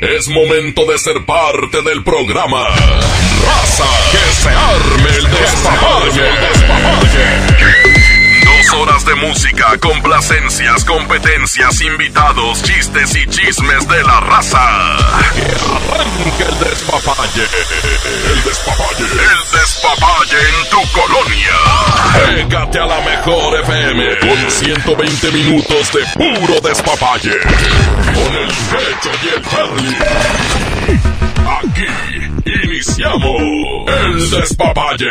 Es momento de ser parte del programa. Raza, que se arme el despapalle. Horas de música, complacencias, competencias, invitados, chistes y chismes de la raza. Que arranque el despapalle. El despapalle. El despapalle en tu colonia. Pégate a la mejor FM con 120 minutos de puro despapalle. Con el pecho y el Charlie. Aquí iniciamos el despapalle.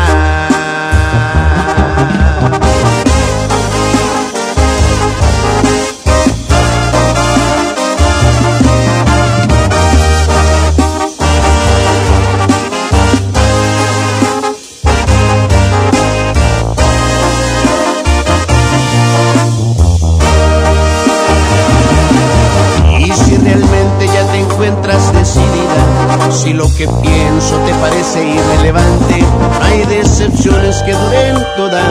Que pienso te parece irrelevante, hay decepciones que duren toda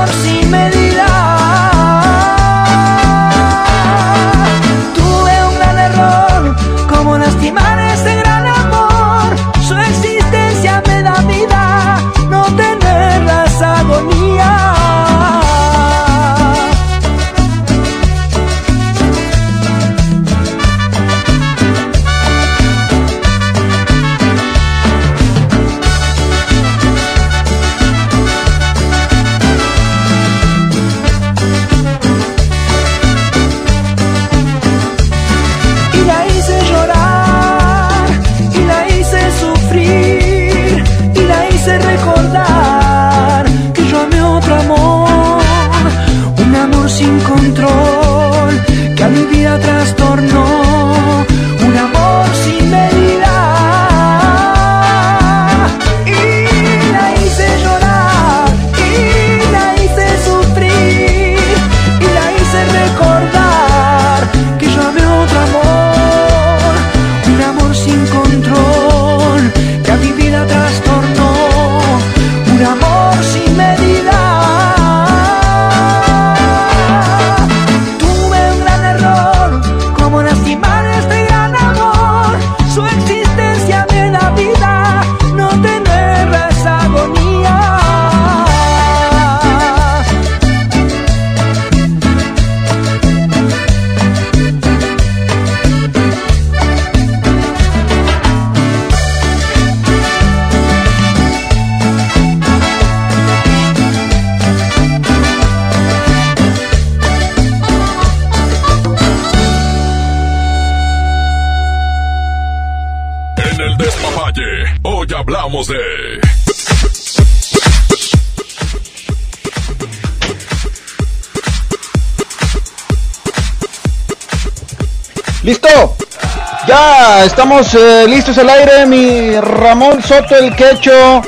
Estamos eh, listos al aire, mi Ramón Soto el Quecho,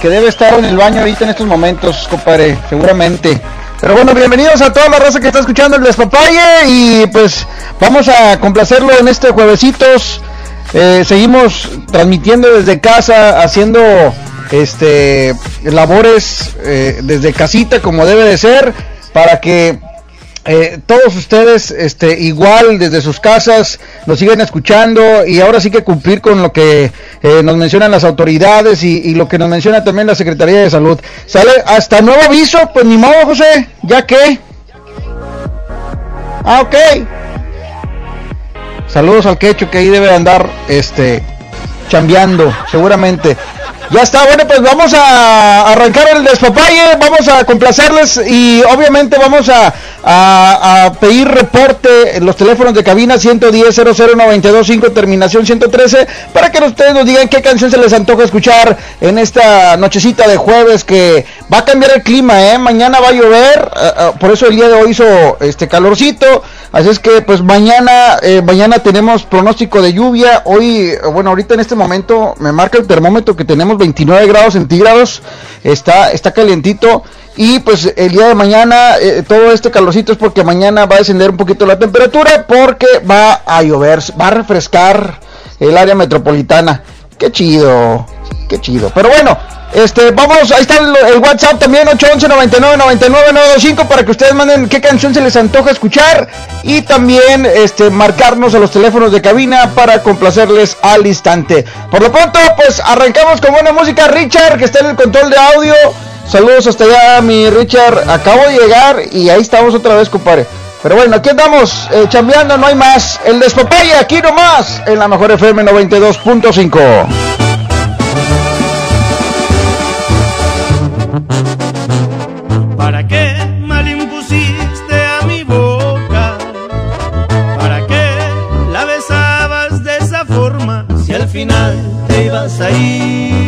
que debe estar en el baño ahorita en estos momentos, compadre, seguramente. Pero bueno, bienvenidos a toda la raza que está escuchando el despapalle y pues vamos a complacerlo en este juevesitos Eh, seguimos transmitiendo desde casa, haciendo este labores eh, desde casita como debe de ser para que todos ustedes este igual desde sus casas nos siguen escuchando y ahora sí que cumplir con lo que nos mencionan las autoridades y, lo que nos menciona también la Secretaría de Salud. Sale hasta nuevo aviso, pues ni modo José, ya que. Ah, ok. Saludos al quecho que ahí debe andar este chambeando, seguramente. Ya está, bueno, pues vamos a arrancar el despapalle, vamos a complacerles y obviamente vamos a, a, pedir reporte en los teléfonos de cabina 110 00925 terminación 113 para que ustedes nos digan qué canción se les antoja escuchar en esta nochecita de jueves que va a cambiar el clima, ¿eh? Mañana va a llover, eh, eh, por eso el día de hoy hizo este calorcito, así es que pues mañana, eh, mañana tenemos pronóstico de lluvia, hoy, bueno, ahorita en este momento me marca el termómetro que tenemos 29 grados centígrados, está, está calientito. Y pues el día de mañana, eh, todo este calorcito es porque mañana va a descender un poquito la temperatura porque va a llover, va a refrescar el área metropolitana. Qué chido, qué chido. Pero bueno, este, vamos, ahí está el, WhatsApp también, 811 99 99 para que ustedes manden qué canción se les antoja escuchar y también este, marcarnos a los teléfonos de cabina para complacerles al instante. Por lo pronto, pues arrancamos con buena música. Richard, que está en el control de audio. Saludos hasta allá, mi Richard. Acabo de llegar y ahí estamos otra vez, compadre. Pero bueno, aquí andamos, eh, chambeando, no hay más. El despapalle aquí nomás, en la mejor FM 92.5. ¿Para qué mal impusiste a mi boca? ¿Para qué la besabas de esa forma? Si al final te ibas a ir,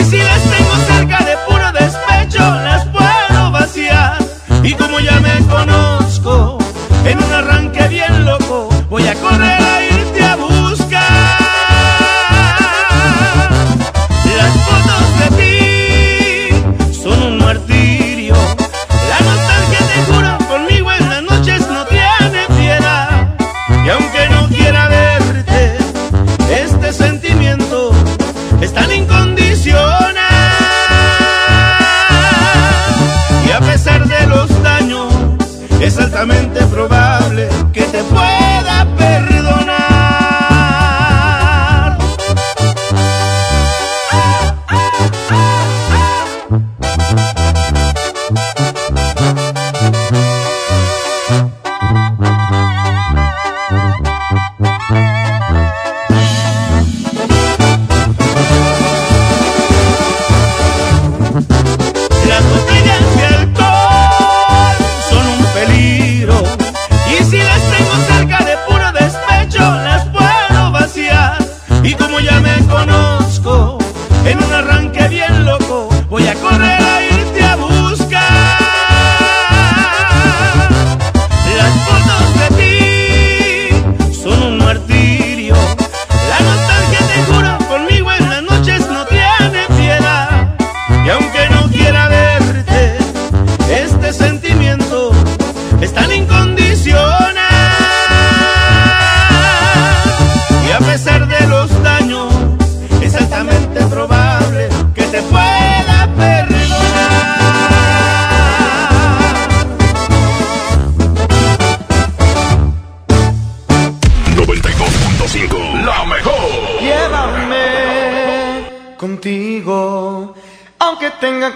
y si las tengo cerca de puro despecho las puedo vaciar. Y como ya me conozco en un arranque bien loco voy a correr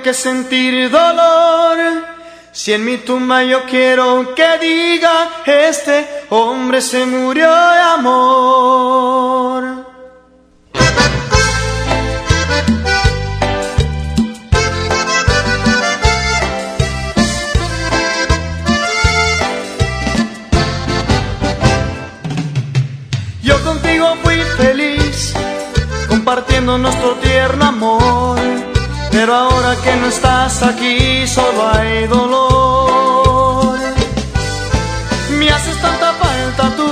que sentir dolor. Si en mi tumba yo quiero que diga, este hombre se murió de amor. Yo contigo fui feliz, compartiendo nuestro tierno amor. Pero ahora que no estás aquí, solo hay dolor. Me haces tanta falta tú,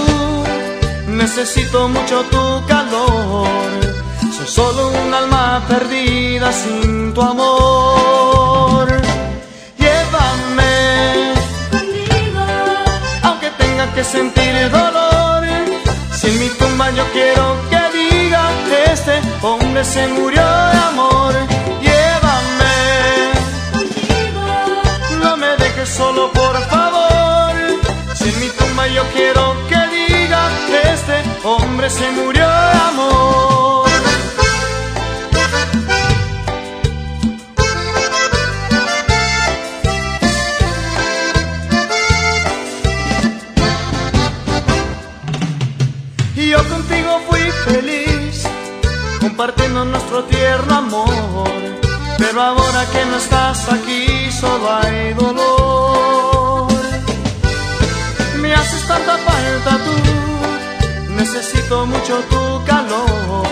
necesito mucho tu calor. Soy solo un alma perdida sin tu amor. Llévame contigo, aunque tenga que sentir dolor. Si en mi tumba yo quiero que diga que este hombre se murió de amor. Solo por favor. Si en mi tumba yo quiero que diga que este hombre se murió de amor. Y yo contigo fui feliz, compartiendo nuestro tierno amor. Pero ahora que no estás aquí, solo hay dolor. Me haces tanta falta tú, necesito mucho tu calor.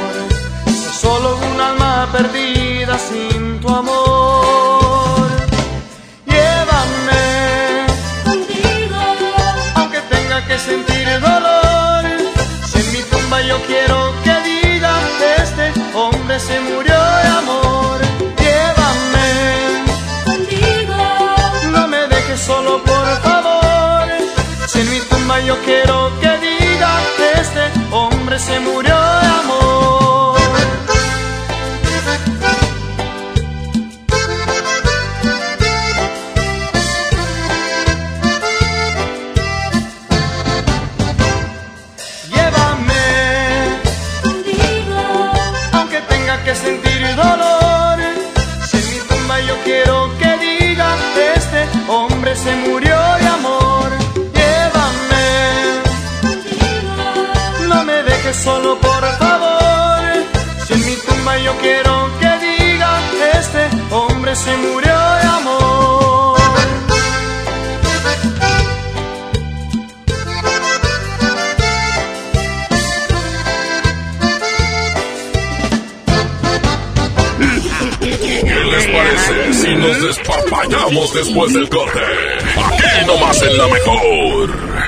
Solo un alma perdida sin tu amor. Llévame contigo, aunque tenga que sentir dolor. Si en mi tumba yo quiero que diga este hombre se murió de amor. Yo quiero que diga que este hombre se murió de amor. Quiero que diga que este hombre se murió de amor. ¿Qué les parece si nos despapallamos después del corte? Aquí nomás en la mejor.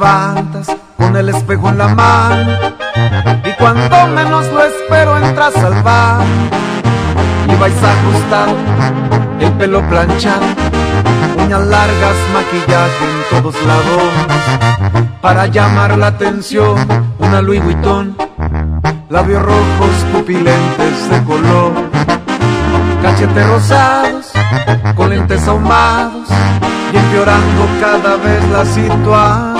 Levantas con el espejo en la mano y cuando menos lo espero entras al bar y vais ajustado, el pelo planchado, uñas largas, maquillaje en todos lados para llamar la atención, una Louis Vuitton, labios rojos, pupilentes de color, cachetes rosados, con lentes ahumados y empeorando cada vez la situación.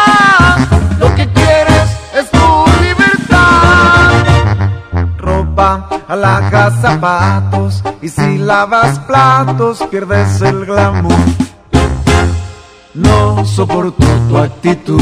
Alhajas, zapatos. Y si lavas platos, pierdes el glamour. No soporto tu actitud.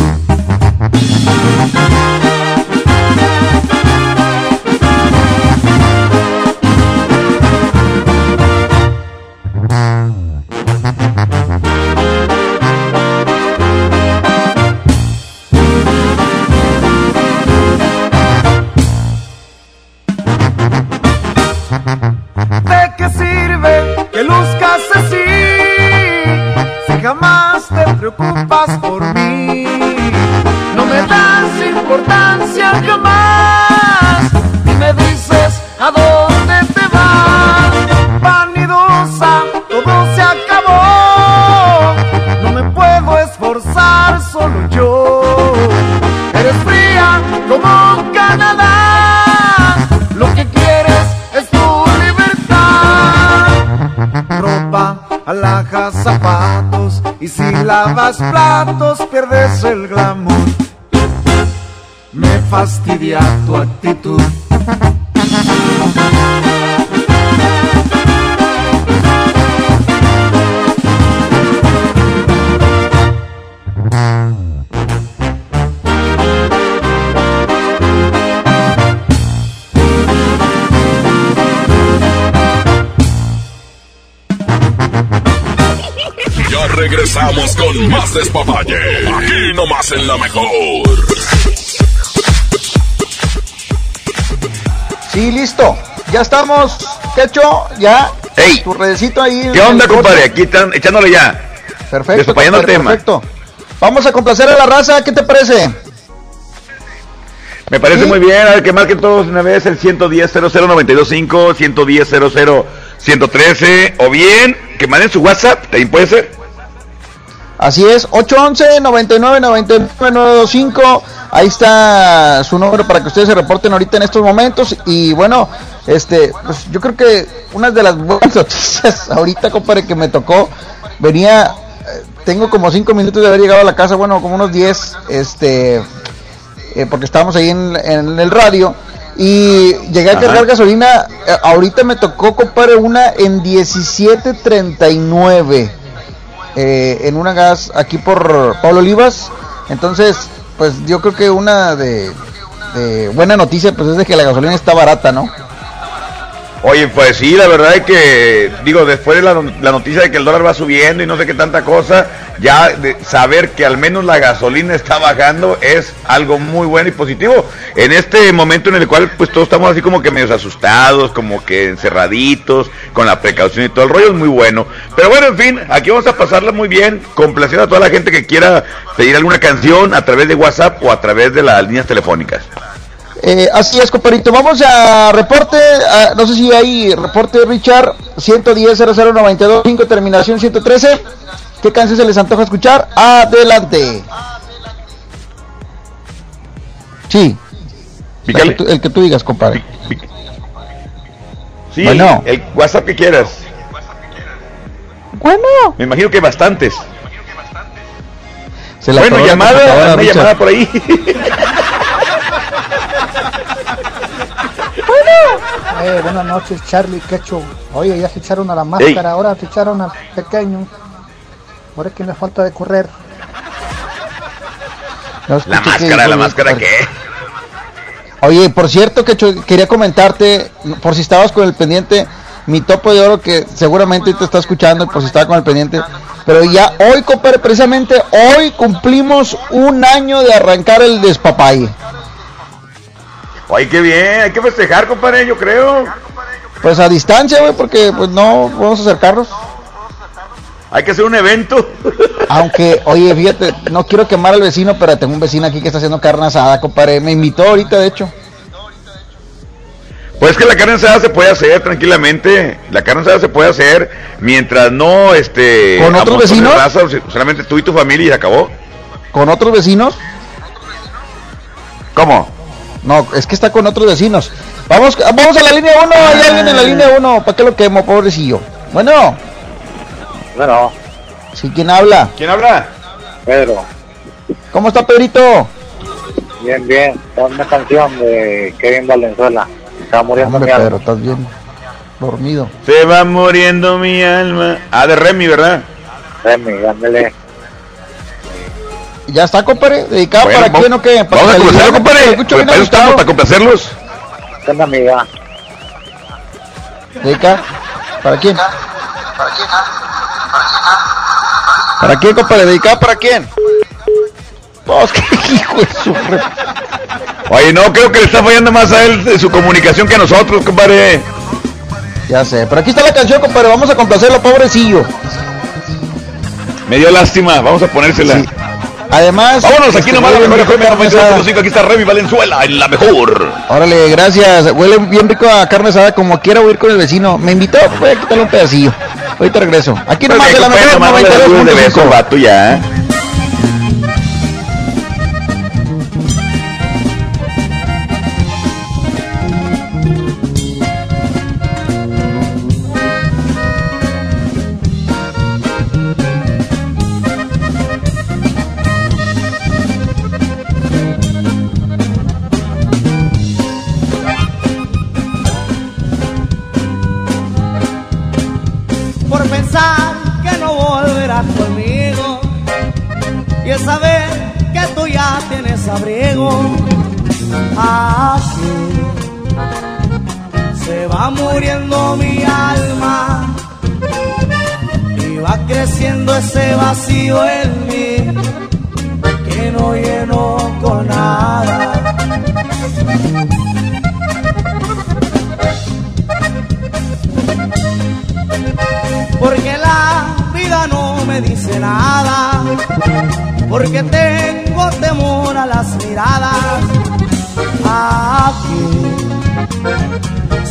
Lavas platos, más despapalle. Aquí nomás en la mejor. Sí, listo. Ya estamos. Quecho, ya. Ey. Tu redecito ahí. ¿Qué onda, compadre? Aquí están echándole ya. Perfecto. Despapallando el compadre, tema. Perfecto. Vamos a complacer a la raza. ¿Qué te parece? Me parece Sí. muy bien. A ver, que marquen todos una vez el 110 00925 110 00 113 o bien que manden su WhatsApp, también puede ser. Así es, 811 99 99 925. Ahí está su número para que ustedes se reporten ahorita en estos momentos. Y bueno, este, pues yo creo que una de las buenas noticias ahorita, compadre, que me tocó, venía, eh, tengo como 5 minutos de haber llegado a la casa, bueno, como unos 10, este, eh, porque estábamos ahí en, en el radio. Y llegué a Ajá. cargar gasolina. eh, ahorita me tocó, compadre, una en 1739 eh, en una gas aquí por Pablo Olivas. Entonces, pues yo creo que una de, de buena noticia pues es de que la gasolina está barata, ¿no? Oye, pues sí, la verdad es que, digo, después de la, noticia de que el dólar va subiendo y no sé qué tanta cosa, ya de saber que al menos la gasolina está bajando es algo muy bueno y positivo. En este momento en el cual pues todos estamos así como que medio asustados, como que encerraditos, con la precaución y todo el rollo, es muy bueno. Pero bueno, en fin, aquí vamos a pasarla muy bien, complaciendo a toda la gente que quiera pedir alguna canción a través de WhatsApp o a través de las líneas telefónicas. Eh, así es, compadrito. Vamos a reporte. a- no sé si hay reporte, Richard. 110 0092 5 terminación 113. ¿Qué canción se les antoja escuchar? Adelante. Sí. Que tú- el que tú digas, compadre. Sí, Bueno. el WhatsApp que quieras. Bueno. Me imagino que bastantes. Se la bueno, llamada, una llamada por ahí. Eh, buenas noches, Charlie Quecho. Oye, ya se echaron a la máscara, ahora se echaron al pequeño. Ahora es que le falta de correr. No La que máscara, la máscara qué. Oye, por cierto, que quería comentarte, por si estabas con el pendiente, mi topo de oro que seguramente te está escuchando, por si estaba con el pendiente. Pero ya hoy, compadre, precisamente hoy cumplimos un año de arrancar el despapalle. Oye, qué bien, hay que festejar, compadre, yo creo. Pues a distancia, güey, porque pues no vamos a acercarnos. Hay que hacer un evento. Aunque, oye, fíjate, no quiero quemar al vecino, pero tengo un vecino aquí que está haciendo carne asada, compadre. Me invitó ahorita, de hecho. Pues que la carne asada se puede hacer tranquilamente. La carne asada se puede hacer mientras no, este... ¿Con otros vecinos? raza, solamente tú y tu familia y se acabó. ¿Con otros vecinos? ¿Cómo? No, es que está con otros vecinos. Vamos, vamos a la línea 1, hay alguien en la línea 1. ¿Para qué lo quemo, pobrecillo? Bueno. Bueno. ¿Sí, quién habla? ¿Quién habla? Pedro. ¿Cómo está Pedrito? Bien, bien. Pon una canción de Kevin Valenzuela. Está muriendo Hombre, mi Pedro, alma. estás bien dormido. Se va muriendo mi alma. Ah, de Remy, ¿verdad? Remy, dándole. ¿Ya está, compadre? ¿Dedicado Bueno, para vamos- quién o qué? ¿Para Vamos a que complacerlo, compadre. lo escucho bien Para estamos, para complacerlos. Una amiga. ¿Dedica? ¿Para quién? ¿Para quién, compadre? ¿Dedicado para quién? Pues, qué hijo de su Oye, no, creo que le está fallando más a él de su comunicación que a nosotros, compadre. Ya sé, pero aquí está la canción, compadre. Vamos a complacerlo, pobrecillo. Me dio lástima, vamos a ponérsela. Además, Vámonos, aquí este, nomás la huele mejor FM carne asada. 92.5, aquí está Remy Valenzuela, en la mejor. Órale, gracias. Huele bien rico a carne asada, como quiera huir con el vecino. Me invitó, voy a quitarle un pedacillo. Ahorita regreso. Aquí nomás de la mejor nomás no le des de beso, 92.5. muriendo mi alma y va creciendo ese vacío en mí que no lleno con nada. porque la vida no me dice nada, porque tengo temor a las miradas.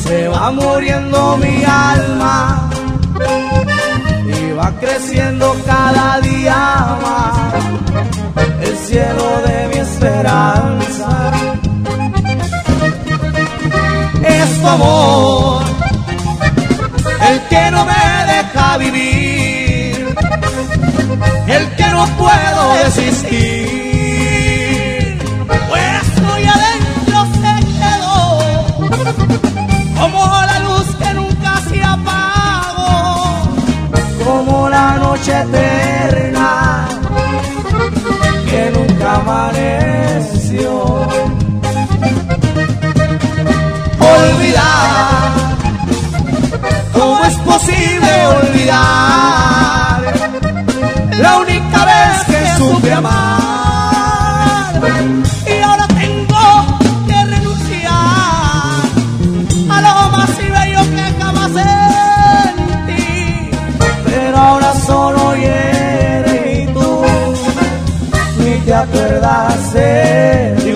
Se va muriendo mi alma y va creciendo cada día más el cielo de mi esperanza. Es tu amor el que no me deja vivir, el que no puedo desistir. Como la luz que nunca se apagó, como la noche eterna que nunca amaneció. Olvidar ¿Cómo es posible olvidar la única vez que supe amar? Acuerdas de mí. Y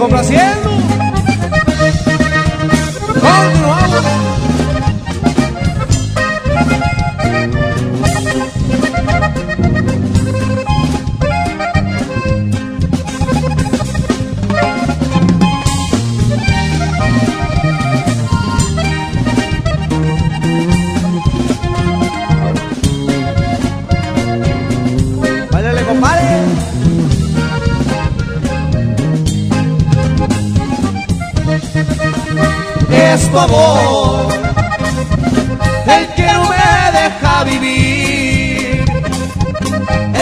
tu amor, el que no me deja vivir,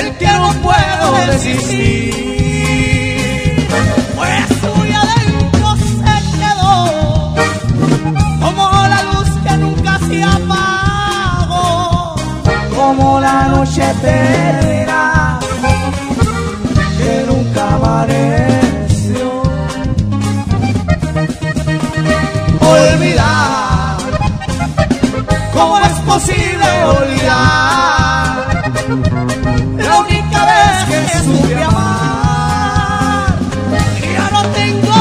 el que no puedo desistir. Pues muy adentro se quedó, como la luz que nunca se apagó, como la noche perdida. imposible olvidar. La única vez que supe amar, ya no tengo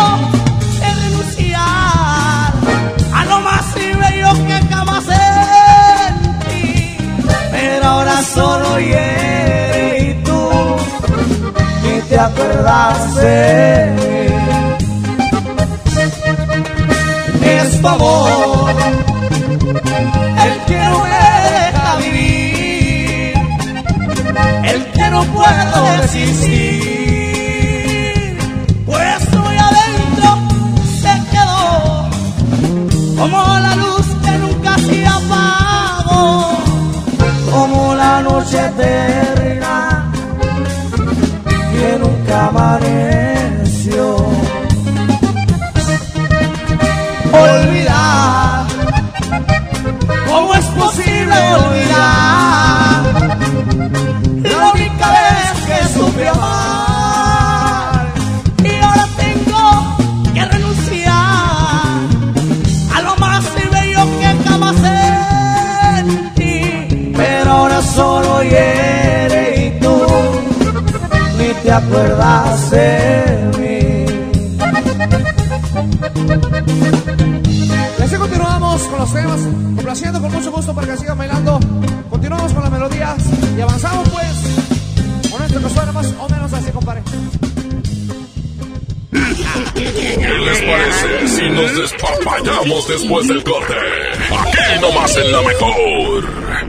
que renunciar a lo más bello que jamás sentí. Pero ahora solo eres y tú, y te acuerdas de mí. Es favor. Pues muy adentro se quedó como la luz que nunca se apagó, como la noche eterna que nunca amaneció. Acuerdas de mí. Y así continuamos con los temas, complaciendo con mucho gusto para que sigan bailando. Continuamos con las melodías y avanzamos pues con esto que suena más o menos así, compadre. ¿Qué les parece si nos despapallamos después del corte? Aquí nomás en la mejor.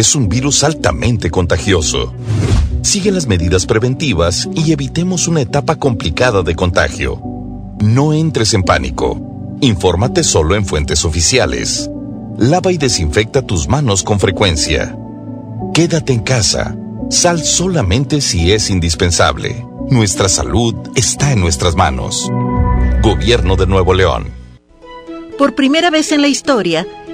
es un virus altamente contagioso. Sigue las medidas preventivas y evitemos una etapa complicada de contagio. No entres en pánico. Infórmate solo en fuentes oficiales. Lava y desinfecta tus manos con frecuencia. Quédate en casa. Sal solamente si es indispensable. Nuestra salud está en nuestras manos. Gobierno de Nuevo León. Por primera vez en la historia,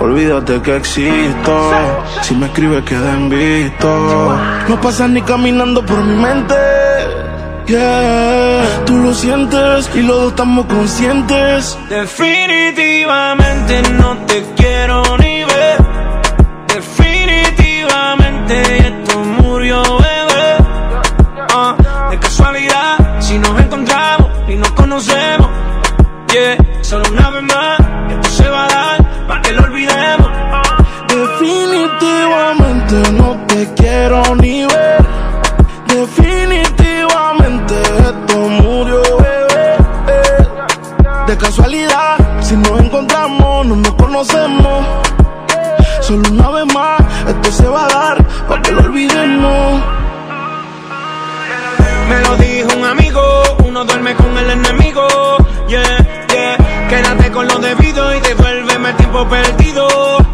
olvídate que existo. Si me escribes queda en. No pasas ni caminando por mi mente. Yeah, tú lo sientes y los dos estamos conscientes. Definitivamente no te quiero ni quiero ni ver. Definitivamente esto murió, bebé. Eh, De casualidad, si nos encontramos, no nos conocemos. Solo una vez más, esto se va a dar para que lo olvidemos. Me lo dijo un amigo, uno duerme con el enemigo. Yeah, yeah. Quédate con lo debido y devuélveme el tiempo perdido.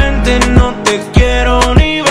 no te quiero ni.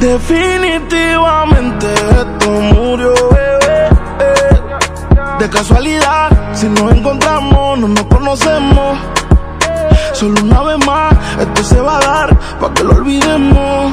Definitivamente esto murió, bebé. eh. De casualidad, si nos encontramos, no nos conocemos. Solo una vez más, esto se va a dar para que lo olvidemos.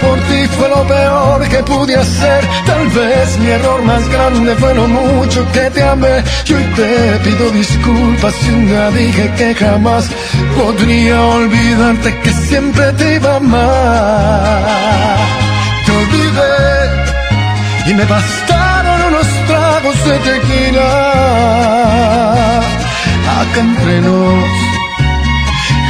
Por ti fue lo peor que pude hacer. Tal vez mi error más grande fue lo mucho que te amé. Y hoy te pido disculpas si un día dije que jamás podría olvidarte que siempre te iba a amar. Te olvidé y me bastaron unos tragos de tequila. Acá entre nos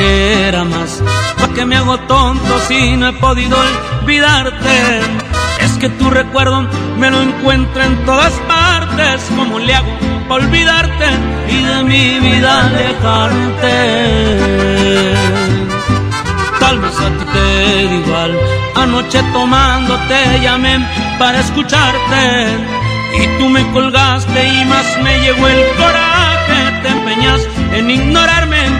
Borrachera más. Porque me hago tonto si no he podido olvidarte. Es que tu recuerdo me lo encuentro en todas partes. ¿Cómo le hago para olvidarte y de mi vida alejarte? Tal vez a ti te da igual. Anoche tomando te llamé para escucharte. Y tú me colgaste y más me llegó el coraje. Te empeñas en ignorarme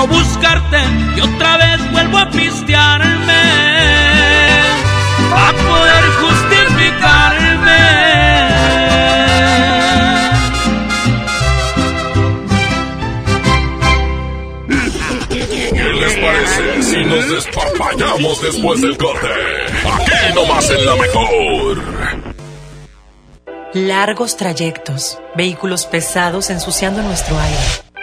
no buscarte y otra vez vuelvo a pistearme a poder justificarme. ¿Qué les parece si nos despapallamos? regañamos después del corte. Aquí nomás en la mejor. Largos trayectos, vehículos pesados ensuciando nuestro aire.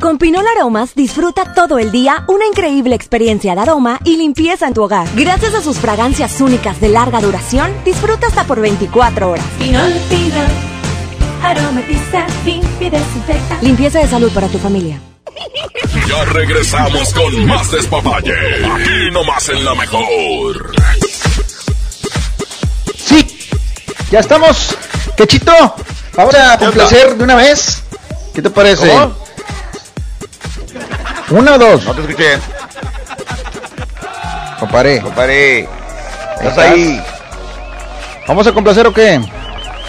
Con Pinol Aromas disfruta todo el día una increíble experiencia de aroma y limpieza en tu hogar. Gracias a sus fragancias únicas de larga duración, disfruta hasta por 24 horas. Pinol, Pinol, aromatiza, limpia y desinfecta. Limpieza de salud para tu familia. Ya regresamos con más despapalle. Aquí nomás en la mejor. Sí, ya estamos. Quechito, vamos a complacer de una vez. ¿Qué te parece? ¿Cómo? ¿Una o dos? No te escuché. Comparé. Comparé. ¿Estás ahí? ¿Vamos a complacer o qué?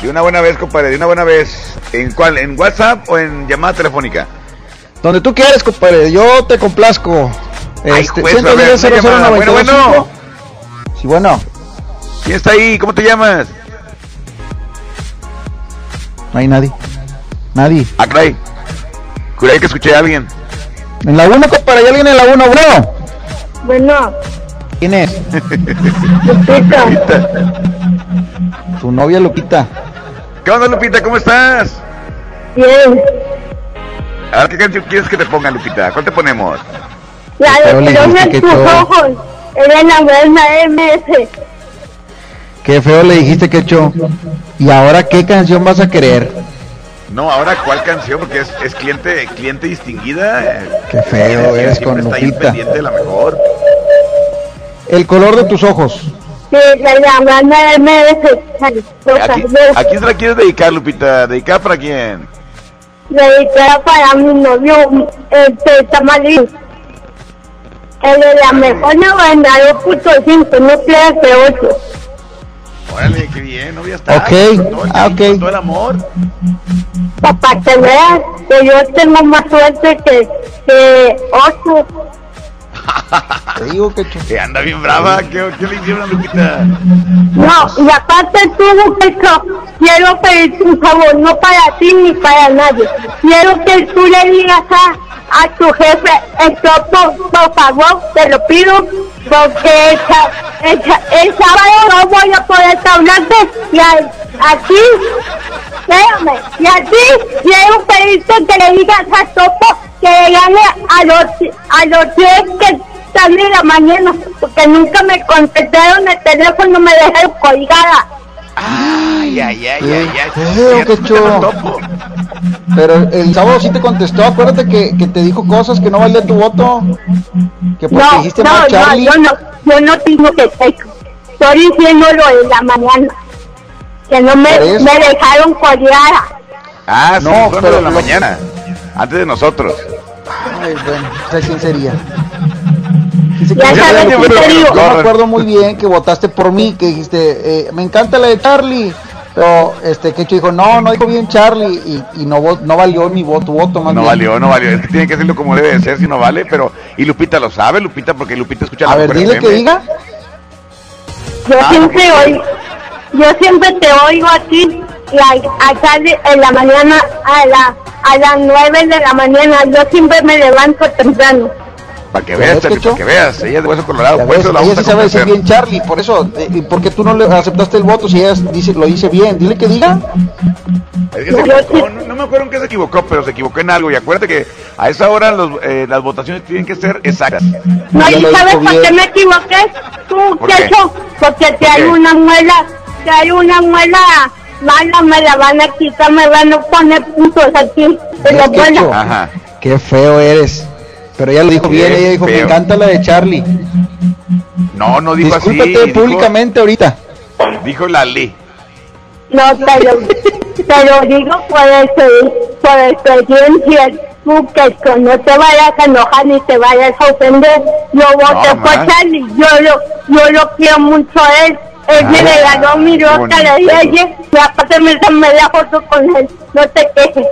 De una buena vez, compadre, de una buena vez. ¿En cuál? ¿En WhatsApp o en llamada telefónica? Donde tú quieres, compadre. Yo te complazco. Ay, Este, juez, a ver, 110 una llamada. Bueno, 00925. bueno. Sí, bueno. ¿Quién está ahí? ¿Cómo te llamas? No hay nadie. Nadie. Ah, caray. Juré que escuché a alguien. En la 1, compadre. ¿Hay alguien en la 1, bro? Bueno, ¿Quién es? Lupita. Tu novia Lupita. ¿Qué onda, Lupita? ¿Cómo estás? Bien. A ver, ¿qué canción quieres que te ponga, Lupita? ¿Cuál te ponemos? La Pero de Tirón en que tus ojos. Era la buena MS. Qué feo le dijiste, Quecho. ¿Y ahora qué canción vas a querer? No, ahora, ¿cuál canción? Porque es, es cliente cliente distinguida. Qué feo eres siempre con está ahí Lupita. pendiente de la mejor. El color de tus ojos. Sí, la la buena MS. ¿A quién, a quién se la quieres dedicar, Lupita? ¿Dedicada para quién? Dedicada para mi novio, este, Tamalín. El de la mejor 92.5, no creas que 8. Órale, qué bien, novia está. Ok, Con todo el ah, cariño, ok. con todo el amor. Para que veas que yo tengo más suerte que, que 8. Te digo, Quecho. Que anda bien brava. ¿Qué, qué le hicieron a Lupita? No, y aparte tú, Pecho, quiero pedirte un favor, no para ti ni para nadie. Quiero que tú le digas a, a tu jefe, esto por, por favor, te lo pido, porque esa, esa, el sábado no voy a poder hablarte y a, aquí, espérame, y a ti quiero pedirte que le digas a Topo que le gane a los, a los 10 que están en la mañana, porque nunca me contestaron el teléfono, me dejaron colgada. Ay, ay, ay, ay, ay. Escucharon topo. Pero el sábado sí te contestó. Acuérdate que, que te dijo cosas que no valía tu voto. Que porque No, dijiste no, mal no, yo no, yo no tengo que texto. Estoy diciendo lo de la mañana. Que no me, me dejaron colgada. Ah, sí, No, fue pero de la mañana. Antes de nosotros. Ay, bueno, ¿sabes quién sería? Ya Yo sabes me acuerdo- te digo. Yo me acuerdo muy bien que votaste por mí, que dijiste, eh, me encanta la de Charlie. Pero este Quecho dijo, no, no dijo bien Charlie. Y, y no, no valió mi voto, tu voto más No bien. valió, no valió. Es que tiene que hacerlo como debe de ser, si no vale. Pero, y Lupita lo sabe, Lupita, porque Lupita escucha la A ver, dile que diga. Yo Ah, siempre no, oigo, yo siempre te oigo a ti y a, a Charlie en la mañana a la a las nueve de la mañana. Yo siempre me levanto temprano. Para que ¿Ya veas, Charlie, para que veas. Ella es de hueso colorado. Ya Por ves, eso la ella sí sabe decir bien Charlie, por eso, eh, ¿y por qué tú no le aceptaste el voto si ella dice, lo dice bien? Dile que diga. Es que se equivocó, no, no me acuerdo en qué se equivocó, pero se equivocó en algo. Y acuérdate que a esa hora los, eh, las votaciones tienen que ser exactas. No, ¿y sabes por qué me equivoqué? Tú, ¿Por qué? Quecho, porque te hay qué? una muela, te hay una muela mala me la van a quitar, me van a poner puntos aquí. Pero Qué bueno, cho- Qué feo eres. Pero ella lo dijo bien, ella dijo, me feo. encanta la de Charlie. No, no dijo así. Discúlpate dijo- públicamente ahorita. Dijo Lali. no, pero, pero digo por, eso, por experiencia. Tú que no te vayas a enojar ni te vayas a ofender. Yo voté No, por. Charlie, yo lo, yo lo quiero mucho a él. Él me Ah, regaló mi qué roca de. Reyes y aparte me tomé la foto con él. No te quejes.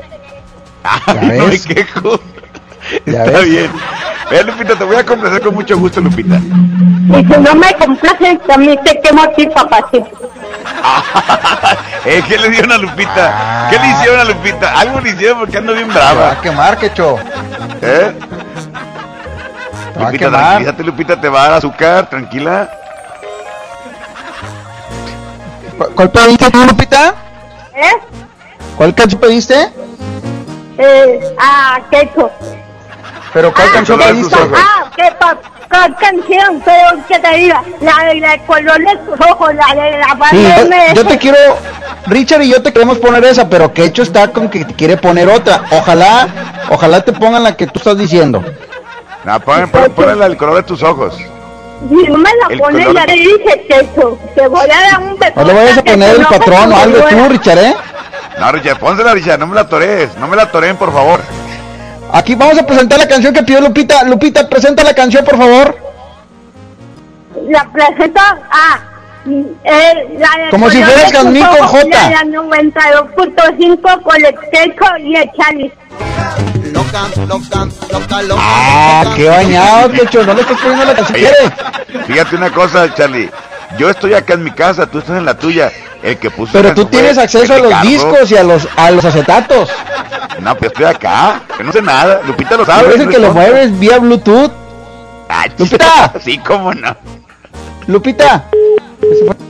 Ay, no me quejo. Está ves. bien. Ve, Lupita, te voy a complacer con mucho gusto, Lupita. Y si no me complaces, también te quemo a ti, papacito. Eh, ¿Qué le dieron a Lupita? ¿Qué le hicieron a Lupita? Algo le hicieron porque ando bien Te va brava. a quemar, quecho. ¿Eh? Te va a Lupita, quemar. tranquilízate, Lupita, te va a dar azúcar, tranquila. ¿Cu- ¿Cuál pediste tú, Lupita? ¿Eh? ¿Cuál canción pediste? Eh, ah, quecho. ¿Pero cuál Ah, canción ¿qué- pediste? Ah, qué pa- ¿Cuál canción? Pero que te diga, la de la de color de tus ojos, la de la Sí, banda yo, yo te quiero, Richard y yo te queremos poner esa, pero Quecho está con que te quiere poner otra. Ojalá, ojalá te pongan la que tú estás diciendo. No, pon, pon, ponle el color de tus ojos. Si no me la El pones, color ya de- te dije, Quecho. Te voy a dar un beso. No le vayas a poner el patrón o algo tú, Richard, ¿eh? No, Richard, pónsela, Richard, no me la tores, no me la toren, por favor. Aquí vamos a presentar la canción que pidió Lupita. Lupita, presenta la canción, por favor. La presenta, ah, eh, la de Como si fueras con ojos, J. La de la 92.5 con el y el Chali. Ah, qué bañado, Quecho. No le estás poniendo la canción. Fíjate una cosa, Charlie. Yo estoy acá en mi casa, tú estás en la tuya. El que puso Pero tú fue tienes acceso a los Ricardo. discos y a los a los acetatos. No, pues estoy acá. Yo no sé nada. Lupita lo sabe. no que lo mueves vía Bluetooth. Ah, Lupita. Sí, cómo no. Lupita.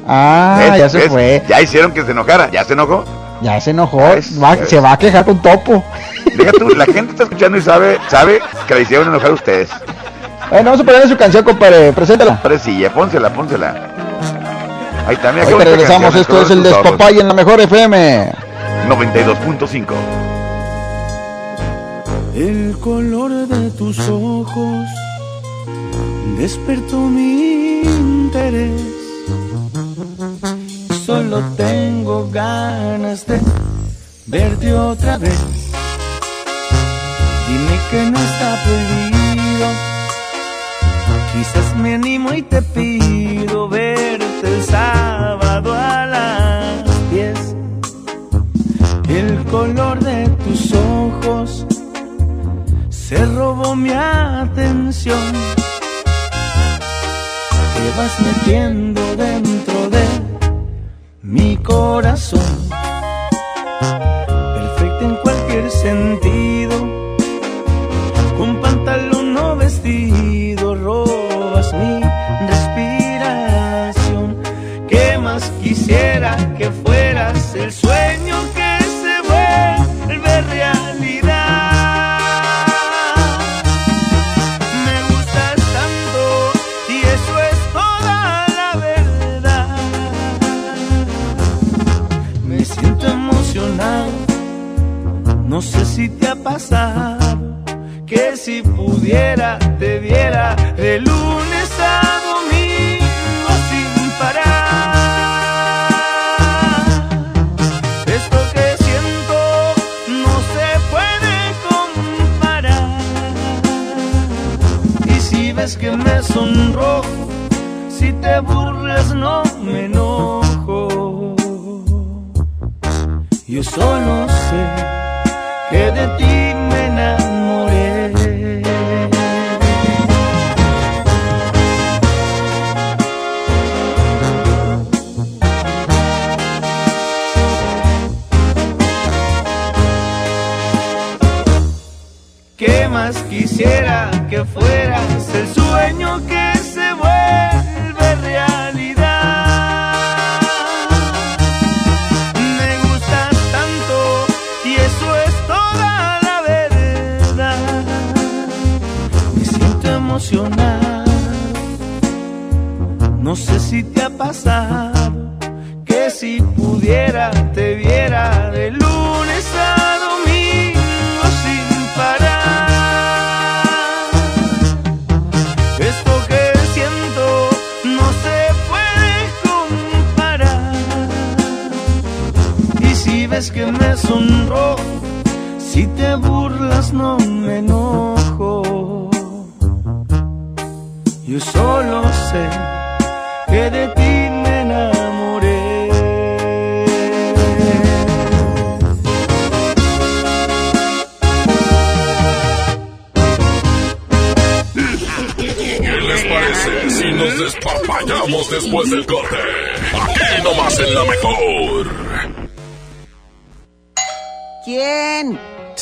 Ah, ¿Ves? ya se ¿Ves? fue. Ya hicieron que se enojara. ¿Ya se enojó? Ya se enojó. Va- se va a quejar con Topo. Deja tú, la gente está escuchando y sabe, sabe que la hicieron enojar a ustedes. Bueno, vamos a ponerle su canción, compadre. Preséntala. Parecilla, pónsela, pónsela. Ahí Ahorita bonita regresamos. canción, Esto es el. Despapay en la mejor FM. 92.5. El color de tus ojos despertó mi interés. Solo tengo ganas de verte otra vez. Dime que no está prohibido. Quizás me animo y te pido verte el sábado a las 10. El color de tus ojos se robó mi atención. Te vas metiendo dentro de mi corazón. Perfecta en cualquier sentido. Robas mi respiración. ¿Qué más quisiera que fueras el sueño que se vuelve realidad? Me gustas tanto y eso es toda la verdad. Me siento emocionado, no sé si te ha pasado que si pudiera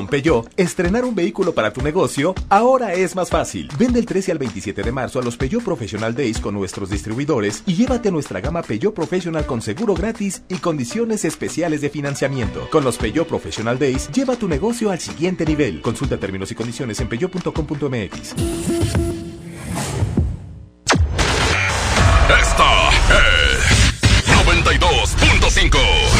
Con Peugeot, estrenar un vehículo para tu negocio ahora es más fácil. Vende el 13 al 27 de marzo a los Peugeot Professional Days con nuestros distribuidores y llévate nuestra gama Peugeot Professional con seguro gratis y condiciones especiales de financiamiento. Con los Peugeot Professional Days, lleva tu negocio al siguiente nivel. Consulta términos y condiciones en peugeot.com.mx. Esta es 92.5.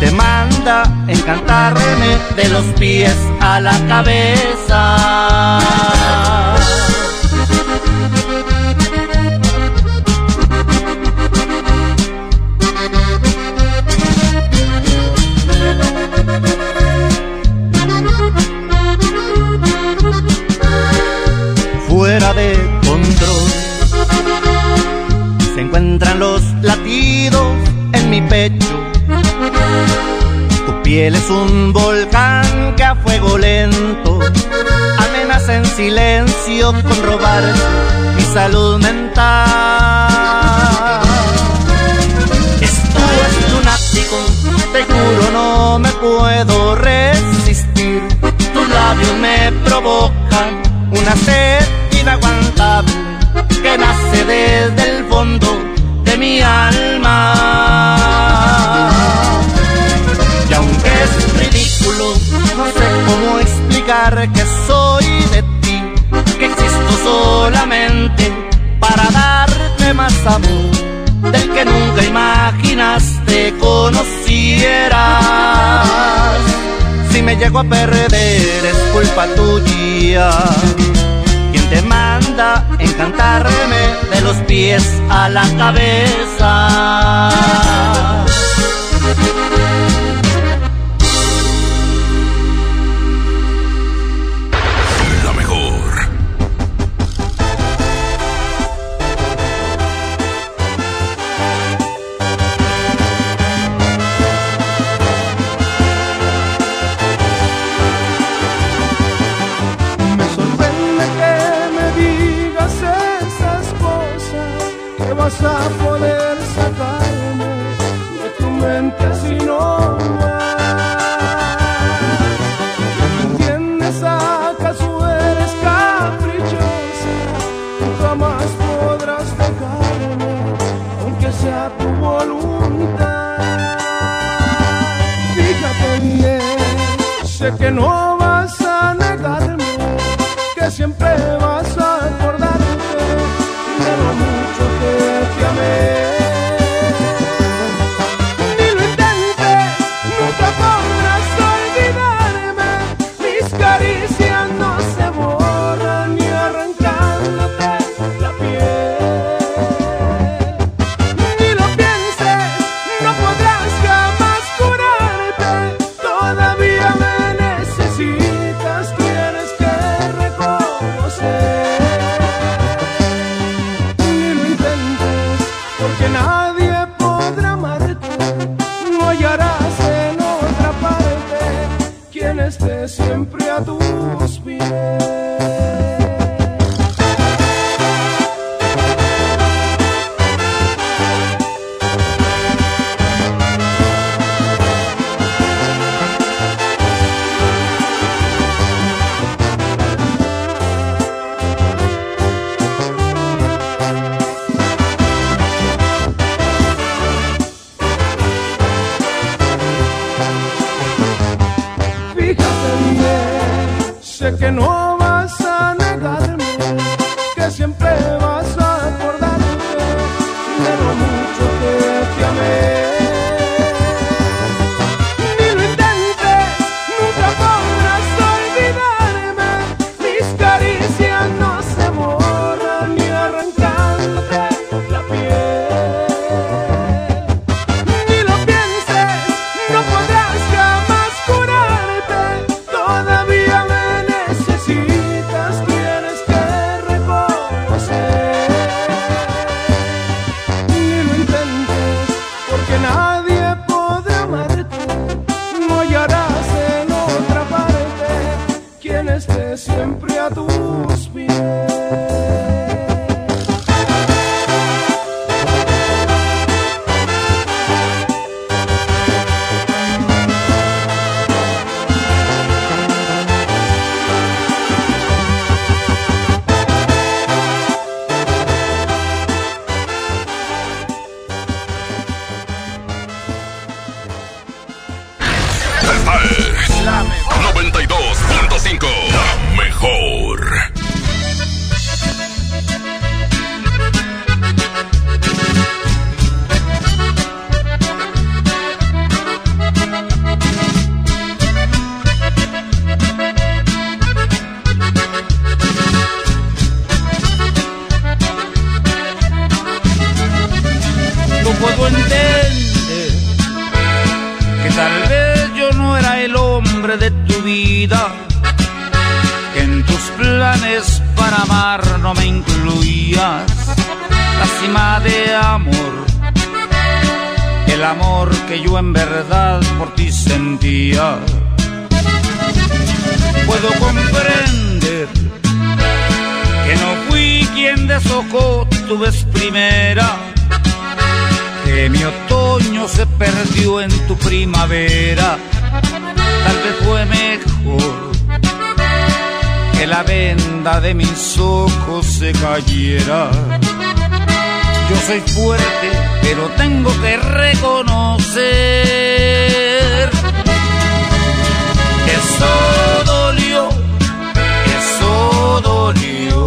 Te manda encantarme de los pies a la cabeza. Con robar mi salud mental. Esto es lunático, te juro no me puedo resistir. Tus labios me provocan una sed inaguantable que nace desde el fondo de mi alma. Y aunque es ridículo, no sé cómo explicar que soy solamente para darte más amor del que nunca imaginaste conocieras. Si me llego a perder es culpa tuya. Quien te manda encantarme de los pies a la cabeza. mi otoño se perdió en tu primavera. Tal vez fue mejor que la venda de mis ojos se cayera. Yo soy fuerte, pero tengo que reconocer que eso dolió, que eso dolió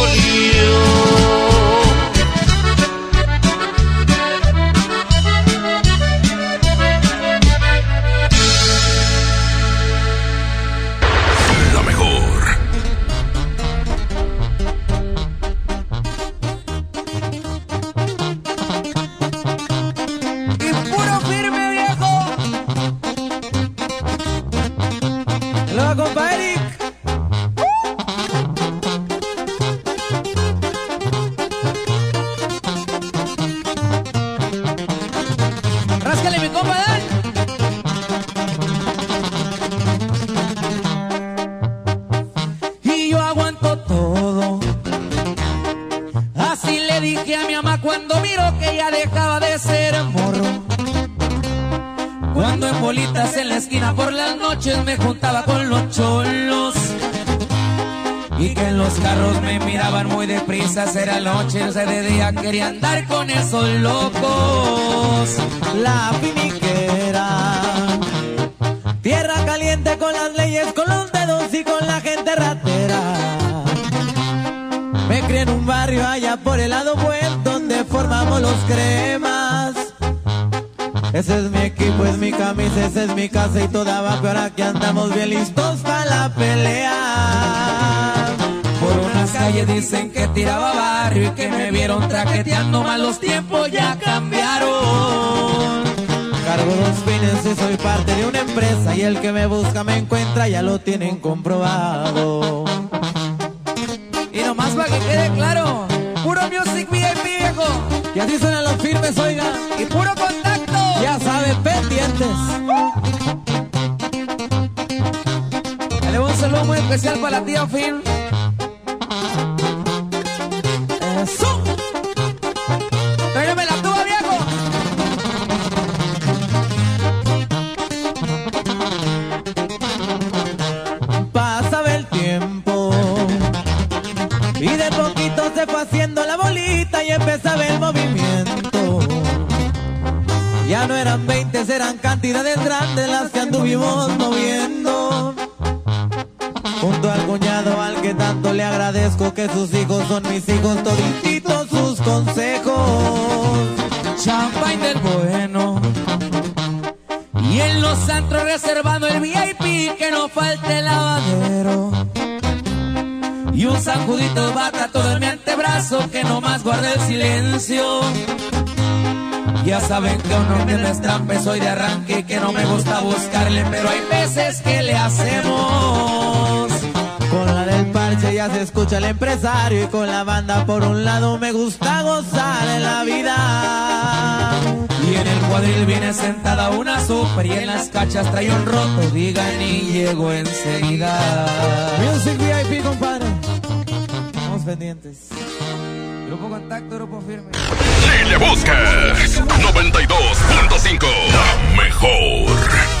Noche, o sea, de día quería andar con esos locos. La finiquera, tierra caliente con las leyes, con los dedos y con la gente ratera. Me crié en un barrio allá por el lado buen donde formamos los cremas. Ese es mi equipo, es mi camisa, esa es mi casa y toda abajo. Ahora que andamos bien listos para la pelea. Calles dicen que tiraba barrio y que me vieron traqueteando mal los tiempos ya cambiaron. Cargo dos fines y soy parte de una empresa y el que me busca me encuentra, ya lo tienen comprobado. Y nomás para que quede claro, puro music VIP viejo. Y así suenan los firmes, oiga. Y puro contacto. Ya saben, pendientes. Le doy un saludo muy especial para la tía Phil. Sus hijos son mis hijos, todititos sus consejos. Champagne del bueno. Y en los antros reservando el VIP que no falte el lavadero. Y un sacudito de bata todo en mi antebrazo que no más guarda el silencio. Ya saben que un no es trampa, soy de arranque que no me gusta buscarle, pero hay veces que le hacemos. Con la parche ya se escucha el empresario y con la banda por un lado me gusta gozar en la vida. Y en el cuadril viene sentada una super y en las cachas trae un roto, digan y llego enseguida. Music VIP, compadre. Estamos pendientes. Grupo Contacto, Grupo Firme. Si le buscas 92.5, la mejor.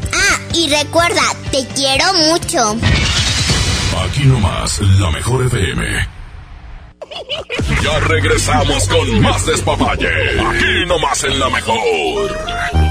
Y recuerda, te quiero mucho. Aquí nomás, la mejor FM. Ya regresamos con más despapalle. Aquí nomás en la mejor.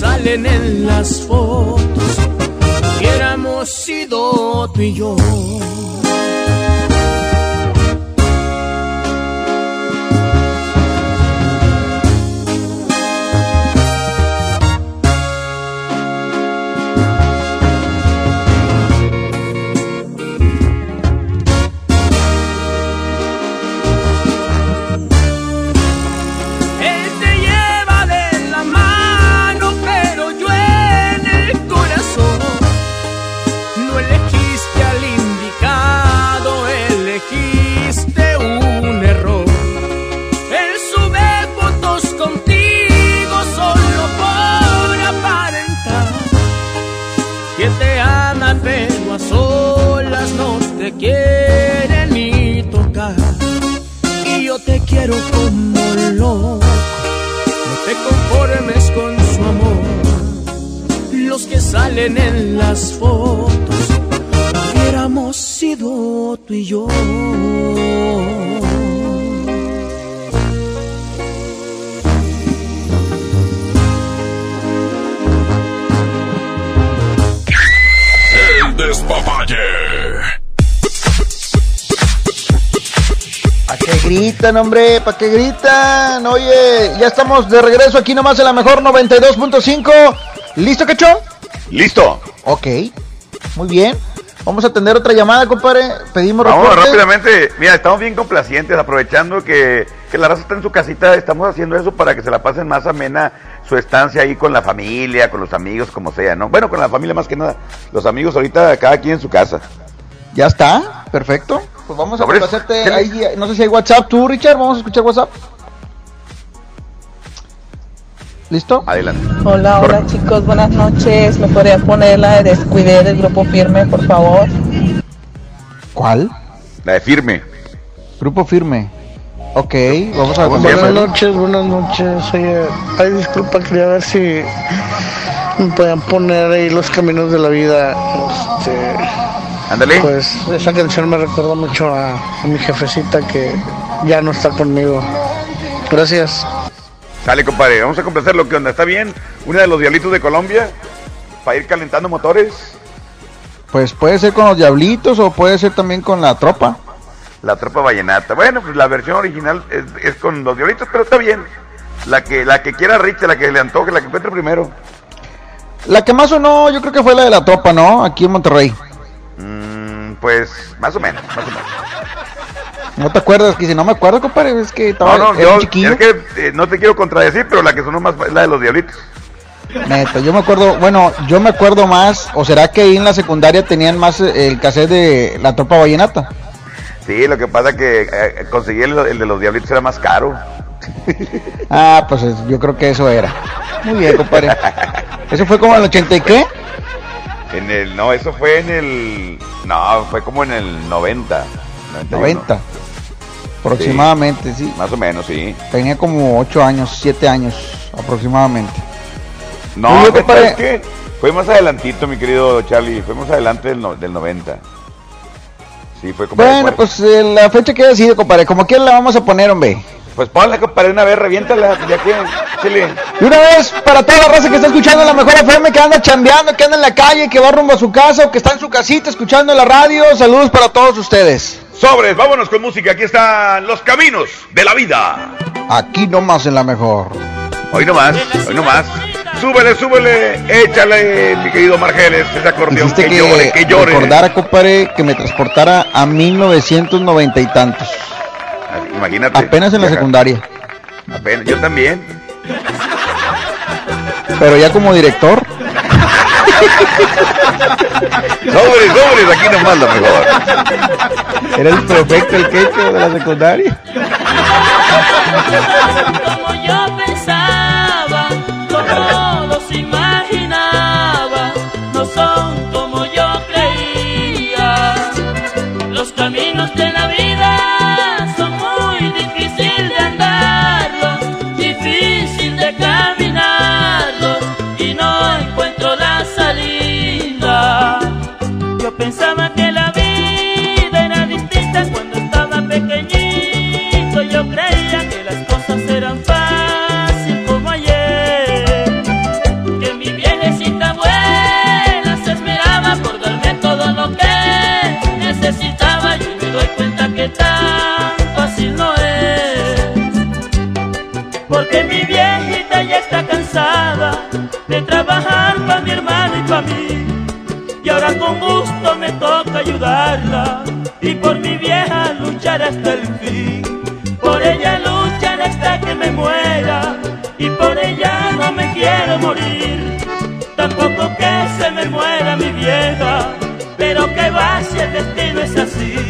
salen en las fotos, hubiéramos sido tú y yo. Gritan, hombre? ¿Para qué gritan? Oye, ya estamos de regreso aquí nomás en la mejor 92.5. ¿Listo, Cacho? Listo. Ok, muy bien. Vamos a atender otra llamada, compadre. Pedimos Vamos reporte. rápidamente. Mira, estamos bien complacientes, aprovechando que, que la raza está en su casita. Estamos haciendo eso para que se la pasen más amena su estancia ahí con la familia, con los amigos, como sea, ¿no? Bueno, con la familia más que nada. Los amigos ahorita, cada quien en su casa. Ya está, perfecto. Pues vamos a complacerte. ¿Qué le- Ahí, no sé si hay WhatsApp tú, Richard. Vamos a escuchar WhatsApp. ¿Listo? Adelante. Hola, hola chicos, buenas noches. ¿Me podría poner la de Descuidé del grupo Firme, por favor? ¿Cuál? La de firme. Grupo firme. Ok, vamos a Buenas complacerlo. noches, buenas noches. Oye, ay, disculpa, quería ver si me podían poner ahí los caminos de la vida. Este, Ándale. Pues esa canción me recuerda mucho a, a mi jefecita que ya no está conmigo. Gracias. Sale, compadre. Vamos a complacer lo que onda. ¿Está bien? Una de los diablitos de Colombia. Para ir calentando motores. Pues puede ser con los diablitos o puede ser también con la tropa. La tropa vallenata. Bueno, pues la versión original es, es con los diablitos, pero está bien. La que, la que quiera Rich, la que le antoje, la que encuentre primero. La que más sonó, yo creo que fue la de la tropa, ¿no? Aquí en Monterrey. Mm, pues más o menos, más o menos. ¿No te acuerdas? Que dice, no me acuerdo, compadre, es que estaba No, no, yo, chiquillo. es que eh, no te quiero contradecir, pero la que sonó más es la de los diablitos. Neta, yo me acuerdo, bueno, yo me acuerdo más, o será que ahí en la secundaria tenían más eh, el cassette de la tropa vallenata. Sí, lo que pasa que eh, conseguir el, el de los diablitos era más caro. Ah, pues es- yo creo que eso era. Muy bien, compadre. ¿Eso fue como en el 80 y qué? En el, no, eso fue en el, no, fue como en el 90. 91. 90. Aproximadamente, sí. Más o menos, sí. Tenía como 8 años, 7 años aproximadamente. No, compadre. ¿sabes qué? Fue más adelantito, mi querido Charlie, fue más adelante del, no- del 90. Sí, fue como Bueno, pues eh, la fecha que haya sido, compadre, como quiera la vamos a poner, hombre. Pues ponla, compadre, una vez, reviéntala, ya que, chile. Y una vez, para toda la raza que está escuchando la mejor FM, que anda chambeando, que anda en la calle, que va rumbo a su casa o que está en su casita escuchando la radio, saludos para todos ustedes. Sobres, vámonos con música, aquí están los caminos de la vida. Aquí nomás en la mejor. Hoy nomás, hoy nomás. Súbele, súbele, échale, mi querido Margeles, ese acordeón Hiciste que, llore, que llore. recordara, compadre, que me transportara a 1990 y tantos. Imagínate. Apenas en la viaja- secundaria. Apenas, yo también. Pero ya como director. Sobres, sobres, aquí nomás lo mejor. Era el perfecto el quecho de la secundaria. como yo pensaba, como los imaginaba, no son como yo creía. Los caminos de la vida y por mi vieja luchar hasta el fin. Por ella luchar hasta que me muera y por ella no me quiero morir. Tampoco que se me muera mi vieja, pero que va si el destino es así.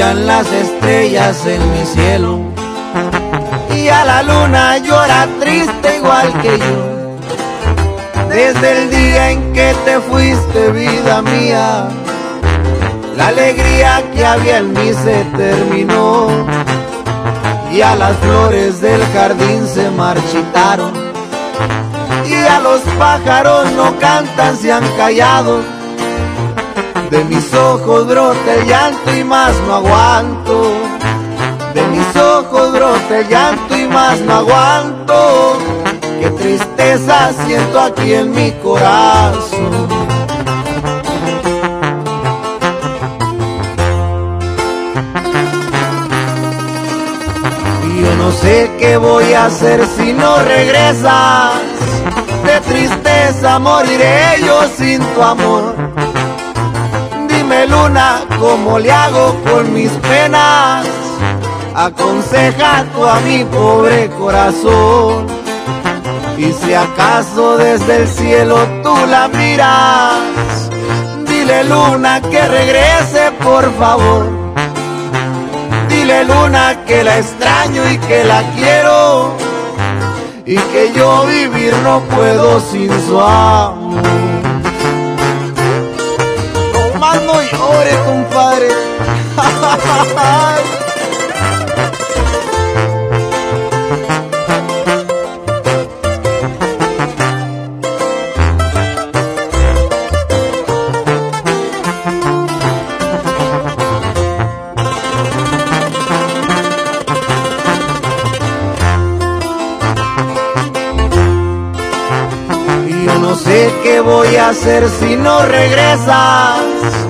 Brillan las estrellas en mi cielo. Y a la luna llora triste igual que yo. Desde el día en que te fuiste, vida mía, la alegría que había en mí se terminó. Y a las flores del jardín se marchitaron. Y a los pájaros no cantan, se han callado. De mis ojos brota el llanto y más no aguanto. De mis ojos brota el llanto y más no aguanto. Qué tristeza siento aquí en mi corazón. Y yo no sé qué voy a hacer si no regresas. De tristeza moriré yo sin tu amor. Luna, ¿cómo le hago con mis penas? Aconseja tú a mi pobre corazón. Y si acaso desde el cielo tú la miras, dile luna que regrese por favor. Dile luna que la extraño y que la quiero. Y que yo vivir no puedo sin su amor. Compadre. Yo no sé qué voy a hacer si no regresas.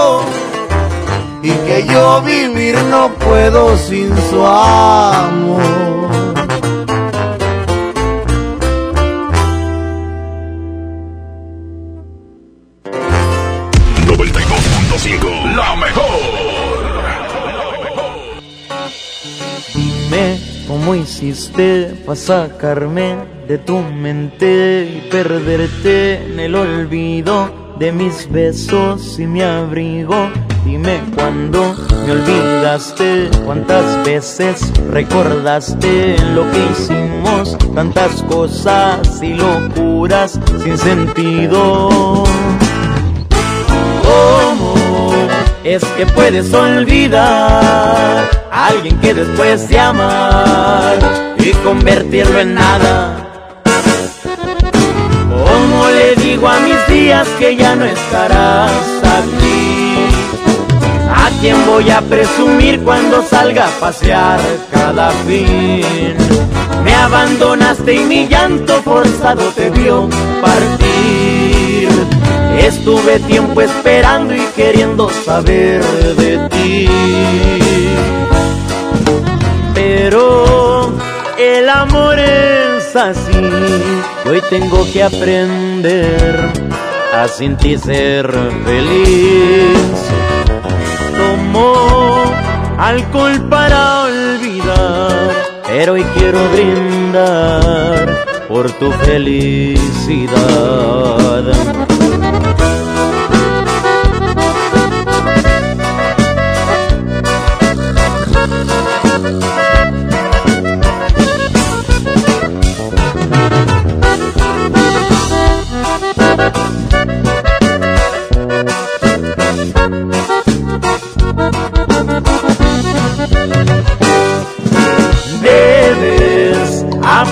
y que yo vivir no puedo sin su amor. 92.5 La mejor. Dime cómo hiciste para sacarme de tu mente y perderte en el olvido de mis besos y mi abrigo. Dime cuándo me olvidaste, cuántas veces recordaste lo que hicimos, tantas cosas y locuras sin sentido. ¿Cómo es que puedes olvidar a alguien que después de amar y convertirlo en nada? ¿Cómo le digo a mis días que ya no estarás aquí? ¿A quién voy a presumir cuando salga a pasear cada fin? Me abandonaste y mi llanto forzado te vio partir. Estuve tiempo esperando y queriendo saber de ti. Pero el amor es así. Hoy tengo que aprender a sin ti ser feliz. Tomo alcohol para olvidar, pero hoy quiero brindar por tu felicidad.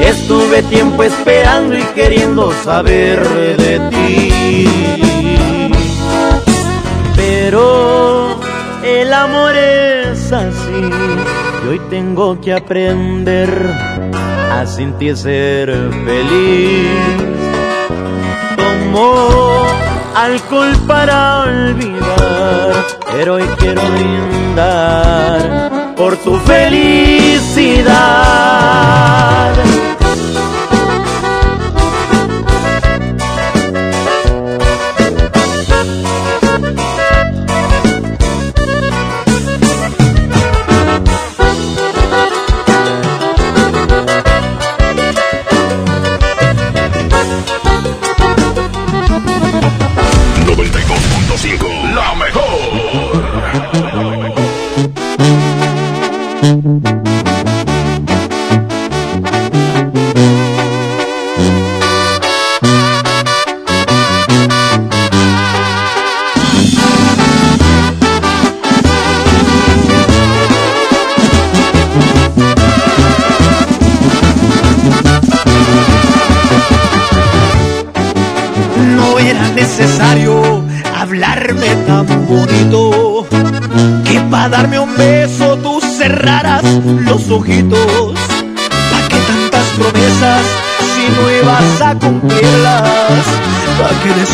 Estuve tiempo esperando y queriendo saber de ti. Pero el amor es así y hoy tengo que aprender a sin ti ser feliz. Tomo alcohol para olvidar, pero hoy quiero brindar por tu felicidad.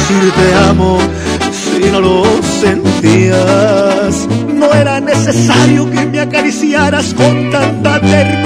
Te amo si no lo sentías? No era necesario que me acariciaras con tanta ternura,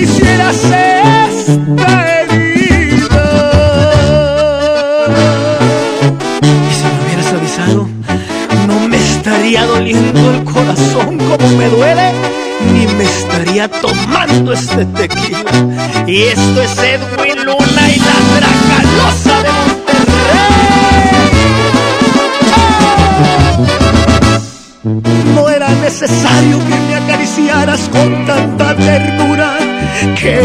hicieras esta. Y si me hubieras avisado, no me estaría doliendo el corazón como me duele, ni me estaría tomando este tequila. Y esto es Edwin Luna y la Dracalosa de Monterrey. No era necesario que me acariciaras con ternura,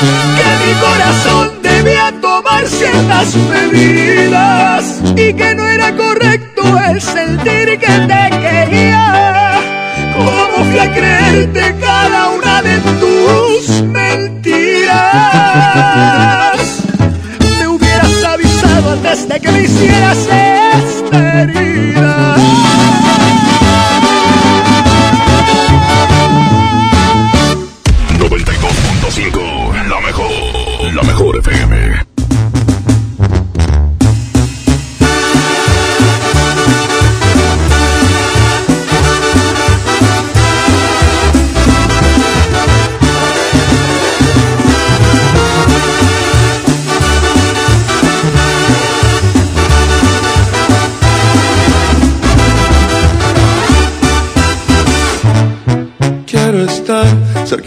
que mi corazón debía tomar ciertas medidas y que no era correcto el sentir que te quería. ¿Cómo fui a creerte cada una de tus mentiras? Me hubieras avisado antes de que me hicieras esta herida.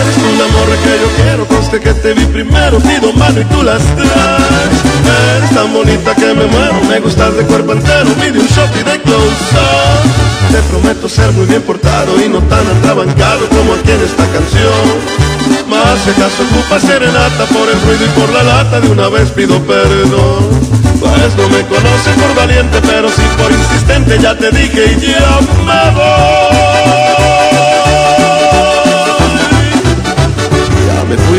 Eres tú la morra que yo quiero, conste que te vi primero, pido mano y tú las traes. Eres tan bonita que me muero, me gustas de cuerpo entero, pide un shot y de close up. Te prometo ser muy bien portado y no tan atrabancado como aquí en esta canción. Más si acaso ocupa serenata por el ruido y por la lata, de una vez pido perdón. Pues no me conoces por valiente, pero sí por insistente, ya te dije y ya me voy. Me fui.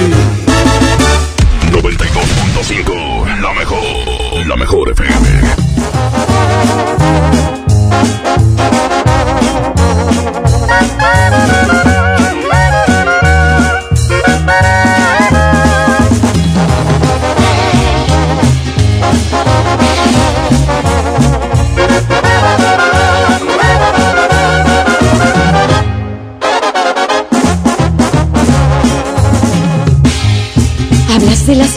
92.5, la mejor, la mejor FM.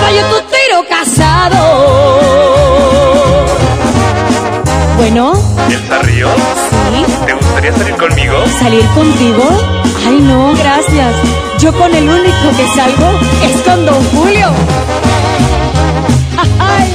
Fallo tu tiro casado. Bueno, ¿Elsa Ríos? Sí. ¿Te gustaría salir conmigo? ¿salir contigo? Ay, no, gracias. Yo con el único que salgo es con Don Julio. Ay.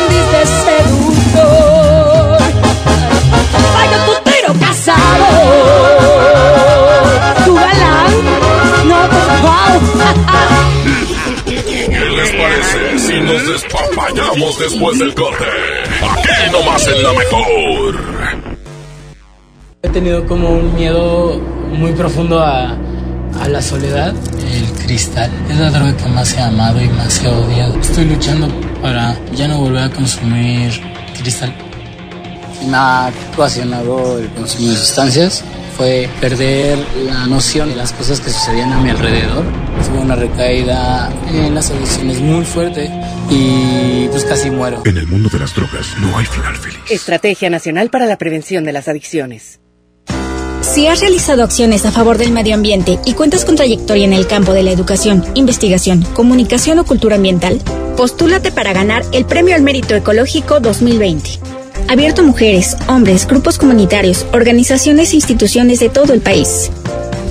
¿Qué les parece si nos despapallamos después del corte? Aquí nomás en la mejor. He tenido como un miedo muy profundo a, a la soledad. El cristal es la droga que más he amado y más he odiado. Estoy luchando para ya no volver a consumir cristal. Me ha ocasionado el consumo de sustancias. Fue perder la noción de las cosas que sucedían a mi alrededor. Tuve una recaída en las adicciones muy fuerte y pues casi muero. En el mundo de las drogas no hay final feliz. Estrategia Nacional para la Prevención de las Adicciones. Si has realizado acciones a favor del medio ambiente y cuentas con trayectoria en el campo de la educación, investigación, comunicación o cultura ambiental, postúlate para ganar el Premio al Mérito Ecológico 2020. Abierto a mujeres, hombres, grupos comunitarios, organizaciones e instituciones de todo el país.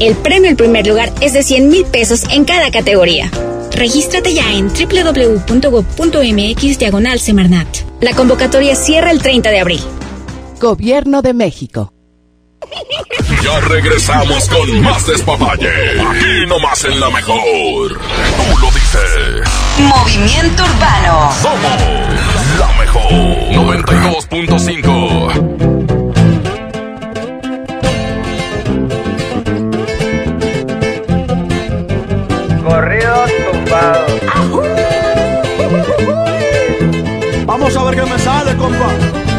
El premio al primer lugar es de 100 mil pesos en cada categoría. Regístrate ya en www.gov.mx diagonal Semarnat. La convocatoria cierra el 30 de abril. Gobierno de México. Ya regresamos con más despapalle. Aquí nomás en la mejor. Tú lo dices. Movimiento Urbano. Somos la mejor. 92.5. Corridos tumbados. Vamos a ver qué me sale, compa.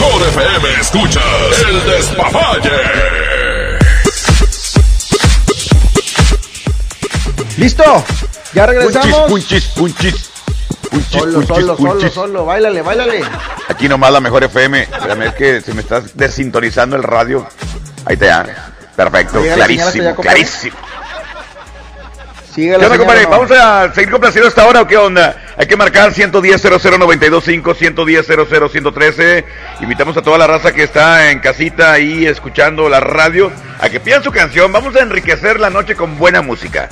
Mejor FM escuchas el despapalle. ¿Listo? Ya regresamos. Punchis, punchis, punchis. Solo, punchis, solo, solo, punchis. solo. Báilale, báilale. Aquí nomás la mejor FM. Espérame, es que se me está desintonizando el radio. Ahí está ya. Perfecto, clarísimo, clarísimo. Sigue ¿Qué la onda, señal, compadre? ¿no? ¿Vamos a seguir complaciendo hasta ahora o qué onda? Hay que marcar 110 00925 110 113 Invitamos a toda la raza que está en casita ahí escuchando la radio a que pidan su canción. Vamos a enriquecer la noche con buena música.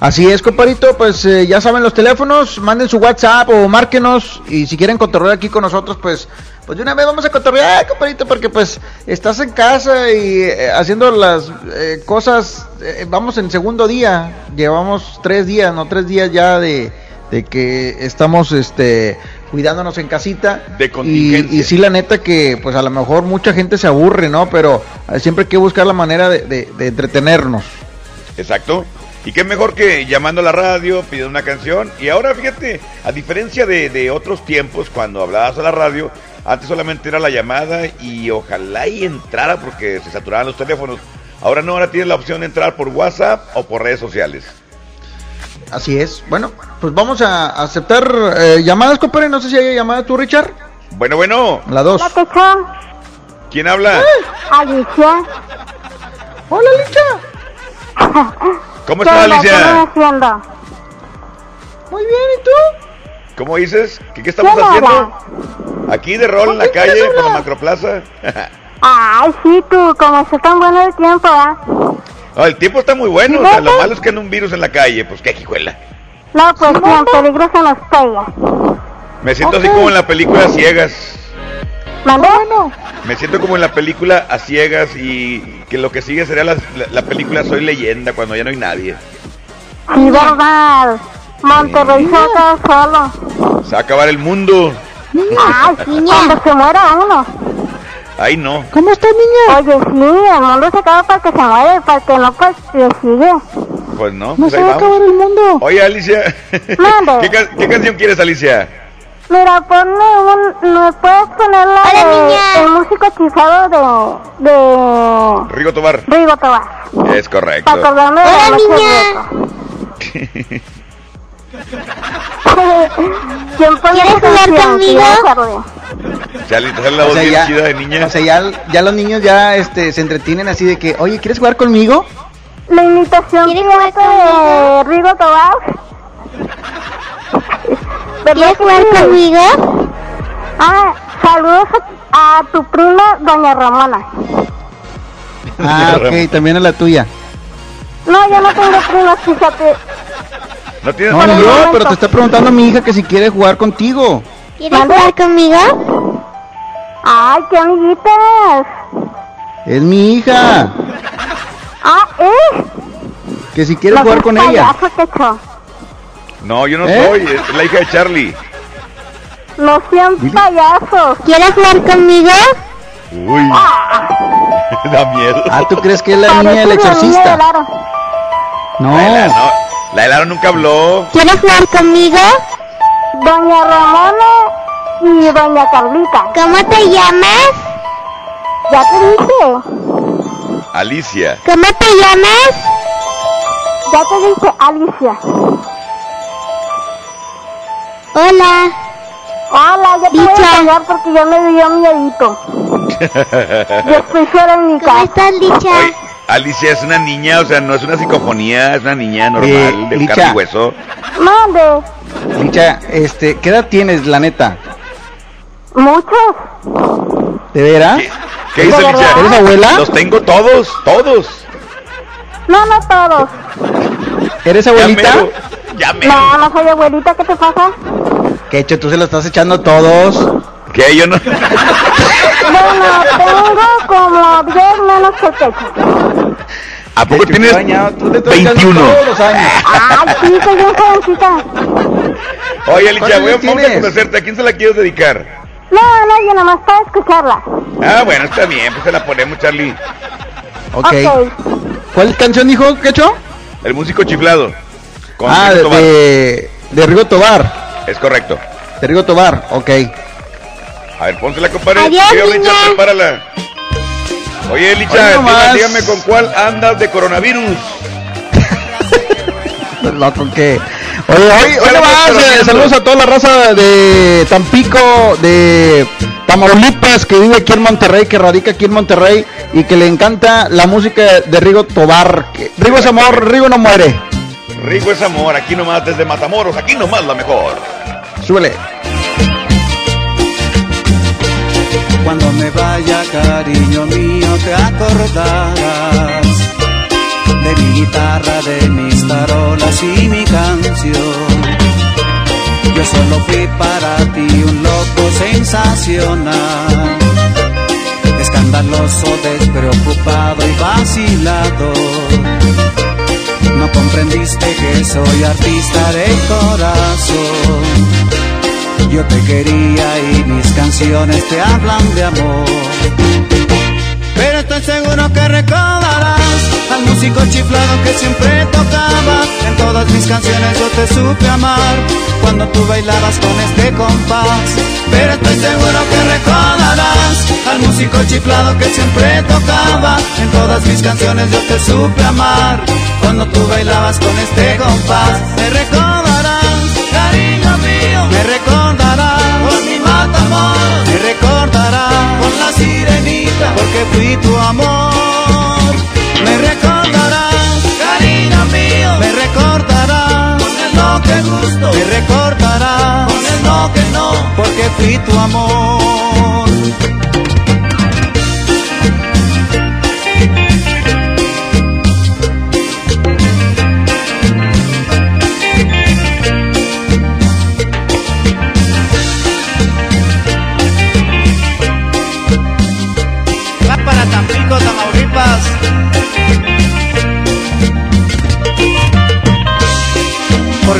Así es, compadrito, pues eh, ya saben los teléfonos, manden su WhatsApp o márquenos y si quieren cotorrear aquí con nosotros, pues pues de una vez vamos a cotorrear, compadrito, porque pues estás en casa y eh, haciendo las eh, cosas, eh, vamos en segundo día, llevamos tres días, no tres días ya de, de que estamos este cuidándonos en casita De y, contingencia. y sí la neta que pues a lo mejor mucha gente se aburre, ¿no? Pero siempre hay que buscar la manera de, de- de entretenernos. Exacto. Y qué mejor que llamando a la radio, pidiendo una canción. Y ahora fíjate, a diferencia de, de otros tiempos, cuando hablabas a la radio, antes solamente era la llamada y ojalá y entrara porque se saturaban los teléfonos. Ahora no, ahora tienes la opción de entrar por WhatsApp o por redes sociales. Así es. Bueno, pues vamos a aceptar eh, llamadas, compadre. No sé si hay llamada tú, Richard. Bueno, bueno, La dos. ¿quién habla? Alicia. Hola, Licha. ¿Cómo estás, Alicia? haciendo? Muy bien, ¿y tú? ¿Cómo dices? ¿Qué, qué estamos ¿Quién haciendo? Aquí de rol en la calle, por la macroplaza. Ay, sí, tú, como está tan bueno el tiempo, ¿ah? No, el tiempo está muy bueno, o sea, lo malo es que anda un virus en la calle, pues qué hijuela. No, pues sí, en peligro se nos pega. Me siento así como en la película Ciegas. ¿Mandé? Me siento como en la película A Ciegas y que lo que sigue sería la, la- la película Soy Leyenda cuando ya no hay nadie. Sí, verdad. Monterrey se va a quedar solo. Se va a acabar el mundo. Ay, cuando se muera uno. Ay, no. ¿Cómo está, niña? Oye, sí, el mundo se acaba para que se muere, para que no, pues, le sigue. Pues no. No pues se va a acabar el mundo. Oye, Alicia. Mande. ¿Qué, ca- qué canción quieres, Alicia? Mira, ponme un... ¿Me puedes poner la de... El músico hechizado de... De... Rigo Tobar. Rigo Tobar. Es correcto. Para acordarme de la noche vieja. ¿Quién pone ¿Quieres jugar conmigo? Ya te sale la O voz sea, bien ya- chida de niña. O sea, ya, ya los niños ya este, se entretienen así de que, oye, ¿quieres jugar conmigo? La imitación pirata de Rigo Tobar. ¿Quieres jugar conmigo? Ah, saludos a, a tu prima, Doña Ramona. Ah, ok, también a la tuya. No, yo no tengo primas, fíjate. No tienes No, pero te está preguntando mi hija que si quiere jugar contigo. ¿Quieres jugar conmigo? Ay, qué amiguitas. Es mi hija. Ah, ¿eh? Que si quiere jugar con ella. No, yo no ¿Eh? soy, es la hija de Charlie. No sean payasos. ¿Quieres jugar conmigo? Uy, da miedo. Ah, ¿tú crees que es la niña del exorcista? No, la Ela nunca habló. ¿Quieres jugar conmigo? Doña Ramona y Doña Carlita. ¿Cómo te llamas? Ya te dije. Alicia. ¿Cómo te llamas? Ya te dije, Alicia. Hola. Hola, ya te voy a callar porque ya me dio miedito. Yo estoy sola en mi casa. ¿Cómo estás, Licha? Alicia es una niña, o sea, no es una psicofonía, es una niña normal, Eh, de Licha. carne y hueso. Mande. Licha, este, ¿qué edad tienes, la neta? Muchos. ¿De veras? ¿Qué dice ¿De Licha? ¿Eres abuela? Los tengo todos, todos. No, no todos. ¿Eres abuelita? mero, ya mero. No, no soy abuelita, ¿qué te pasa? Que hecho, tú se lo estás echando a todos. ¿Qué? Yo no. Bueno, tengo como 10 menos que. ¿A poco tienes tú te echando 21? todos los años. Ay, sí, soy bien jovencita. Oye, Alicia, ¿Cuántos voy a, vamos a conocerte. ¿A quién se la quieres dedicar? No, no, yo nomás para escucharla. Ah, bueno, está bien, pues se la ponemos, Charlie. Ok. Ok. ¿Cuál canción dijo, Quecho? El músico chiflado. Con Ah, Rigo de, Tobar. de, de Rigo Tobar. Es correcto. De Rigo Tobar, ok. A ver, pónsela, compadre. Adiós, Tío niña. Richard, prepárala. Oye, Licha, dígame, dígame con cuál andas de coronavirus. Loco que. Oye, hoy, hoy ¿Cuál nomás, es el eh, ejemplo? saludos a toda la raza de Tampico, de Tamaulipas, que vive aquí en Monterrey, que radica aquí en Monterrey y que le encanta la música de Rigo Tobar. que- Rigo es amor, Rigo no muere. Rigo es amor, aquí nomás desde Matamoros, aquí nomás la mejor. Súbele. Cuando me vaya, cariño mío, te acordarás de mi guitarra, de mis tarolas y mi canción. Yo solo fui para ti un loco sensacional, escandaloso, despreocupado y vacilado. No comprendiste que soy artista de corazón. Yo te quería y mis canciones te hablan de amor. Pero estoy seguro que recordarás al músico chiflado que siempre tocaba. En todas mis canciones yo te supe amar cuando tú bailabas con este compás. Pero estoy seguro que recordarás al músico chiflado que siempre tocaba. En todas mis canciones yo te supe amar cuando tú bailabas con este compás. Me recordarás, cariño mío, me recordarás con mi matamoros, me recordarás con la sirenita, porque fui tu amor. Me recordarás, cariño mío, me recordarás con el no que gusto, me recordarás con el no que no, porque fui tu amor.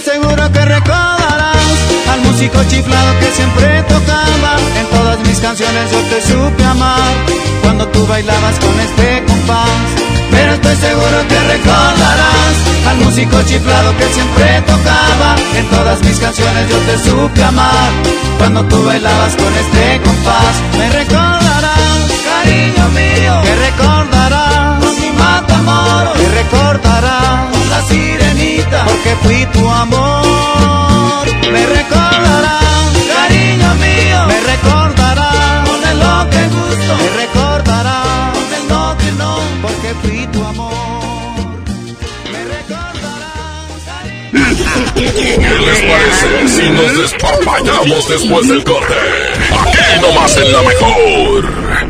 Estoy seguro que recordarás al músico chiflado que siempre tocaba. En todas mis canciones yo te supe amar cuando tú bailabas con este compás. Pero estoy seguro que recordarás al músico chiflado que siempre tocaba. En todas mis canciones yo te supe amar cuando tú bailabas con este compás. Me recordarás, cariño mío, que recordarás mi matamoros, que recordarás la sirenita, porque fui tu amor. Me recordarás, cariño mío, me recordarás con el lo que gusto, me recordarás con el que no, porque fui tu amor. Me recordarás, cariño ¿Qué les parece si nos despapallamos después del corte? Aquí nomás en la mejor.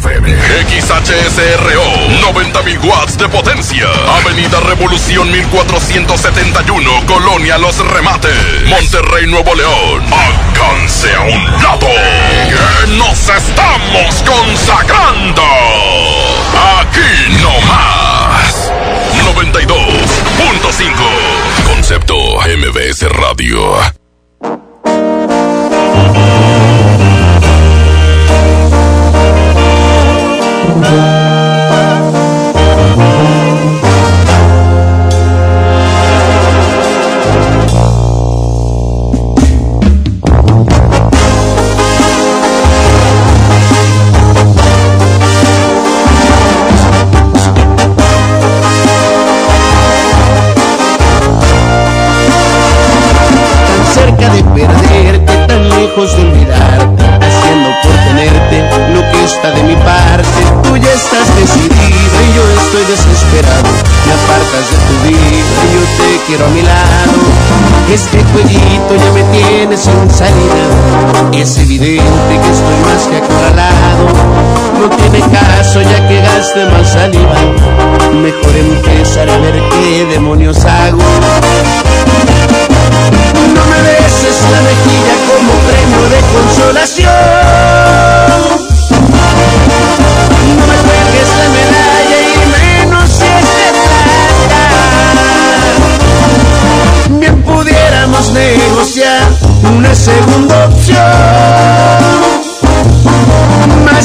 FM. XHSRO. 90.000 watts de potencia. Avenida Revolución 1471. Colonia Los Remates. Monterrey, Nuevo León. Háganse a un lado. Nos estamos consagrando. Aquí no más. 92.5. Concepto MBS Radio. Evidente que estoy más que acorralado. No tiene caso ya que gaste más saliva. Mejor empezar a ver qué demonios hago. No me beses la mejilla como premio de consolación. No me cuelgues la medalla y menos si es de plata. Bien pudiéramos negociar una segunda opción.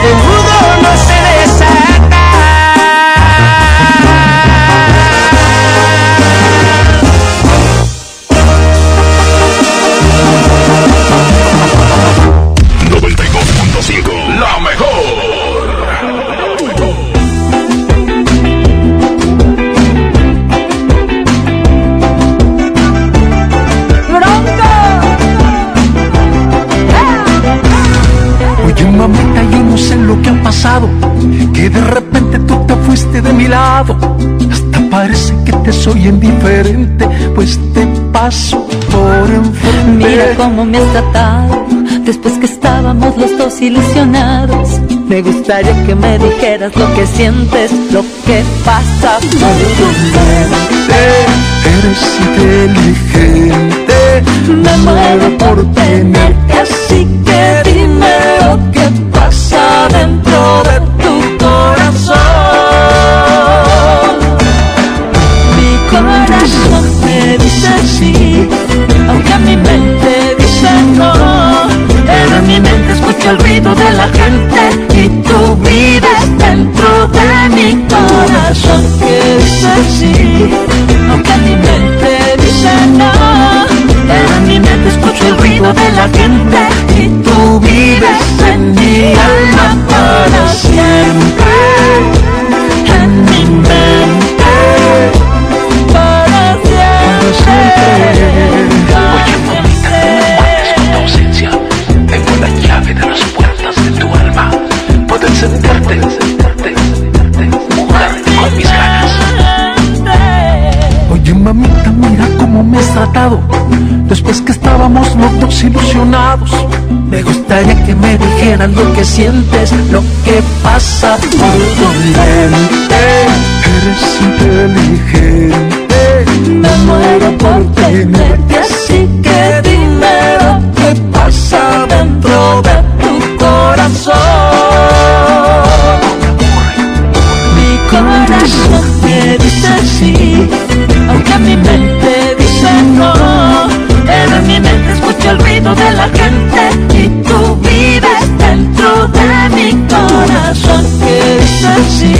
Quizá y el paso por enfrente. Mira cómo me has tratado, después que estábamos los dos ilusionados. Me gustaría que me dijeras lo que sientes, lo que pasa por tu mente. Eres inteligente, Me muero por tenerte, así el ruido de la gente y tú vives dentro de mi corazón que dice sí, aunque mi mente dice no. Pero en mi mente escucho el ruido de la gente Después que estábamos los dos ilusionados. Me gustaría que me dijeras lo que sientes, lo que pasa por tu mente. Eres inteligente, Me muero por tenerte, así que dime lo que pasa dentro de tu corazón. Mi corazón me dice sí, ruido de la gente y tú vives dentro de mi corazón. Que dice sí,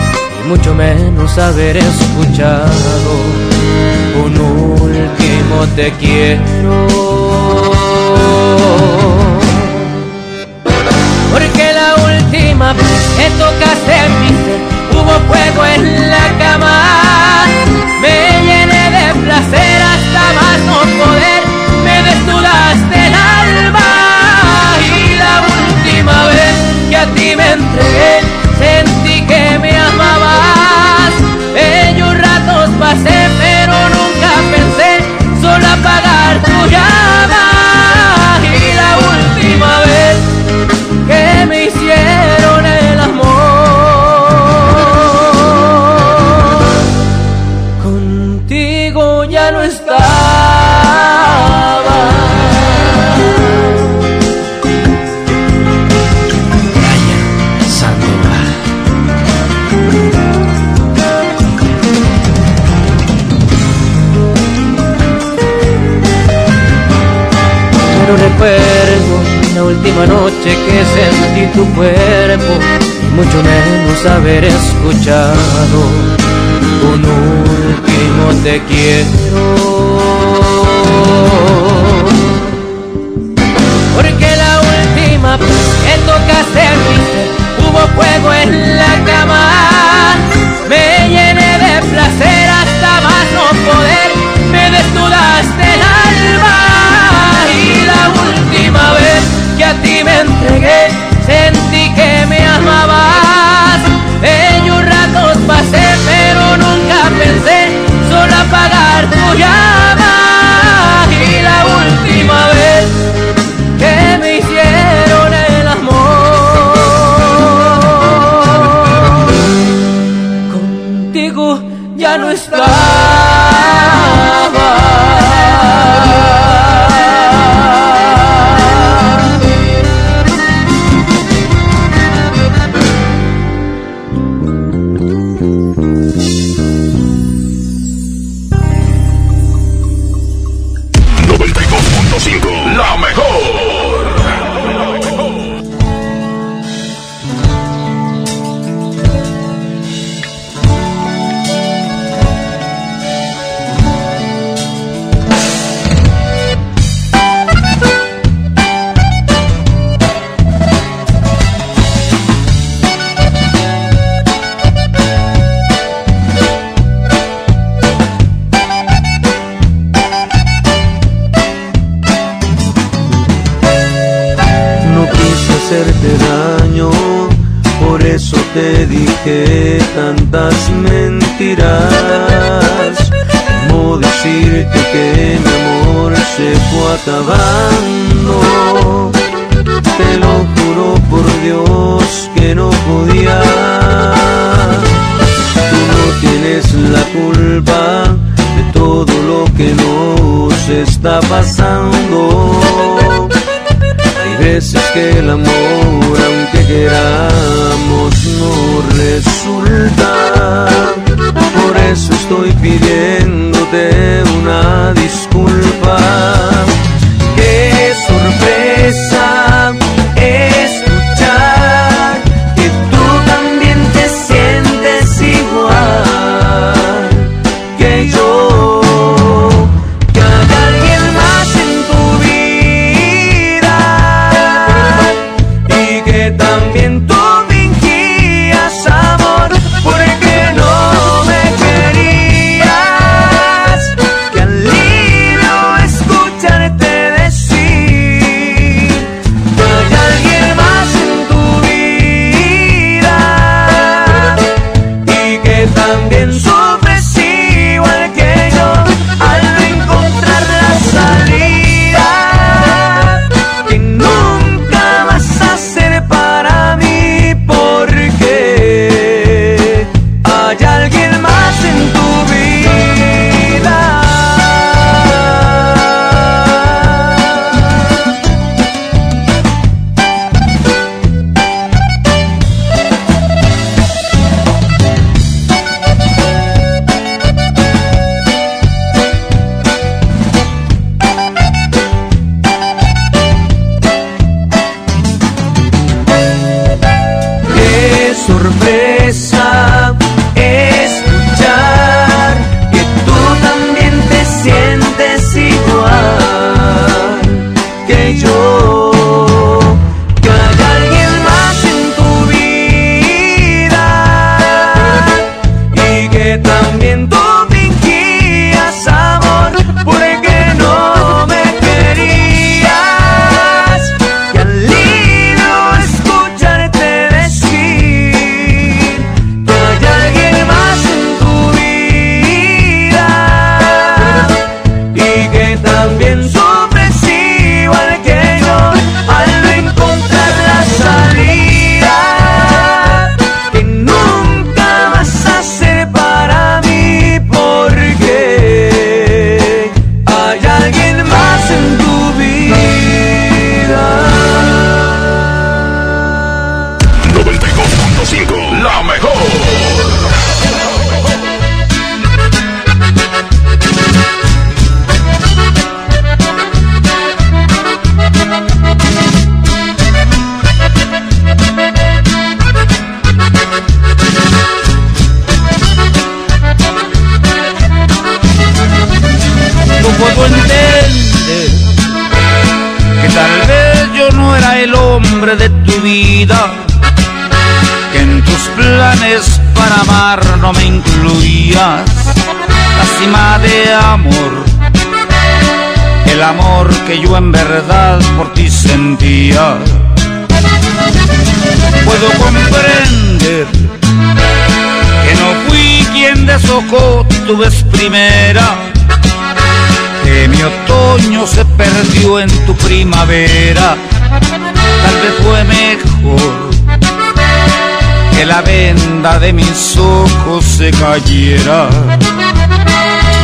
mucho menos haber escuchado un último te quiero. Porque la última vez que tocaste mi ser hubo fuego en la cama. Me llené de placer hasta más no poder, me desnudaste el alma. Y la última vez que a ti me entregué, sentí ratos recuerdo la última noche que sentí tu cuerpo y mucho menos haber escuchado un último te quiero. Porque la última vez que tocaste fuego en la cama. Entregué, sentí que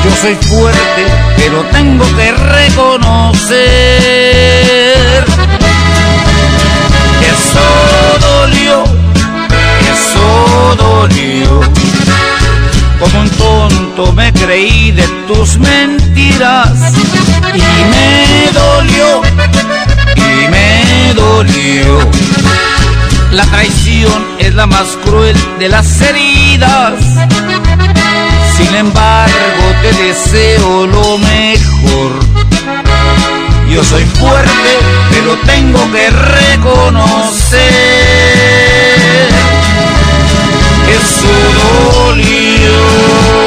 Yo soy fuerte, pero tengo que reconocer. que Eso dolió, eso dolió. Como un tonto me creí de tus mentiras y me dolió, y me dolió la traición la más cruel de las heridas. Sin embargo, te deseo lo mejor. Yo soy fuerte, pero tengo que reconocer que eso dolió.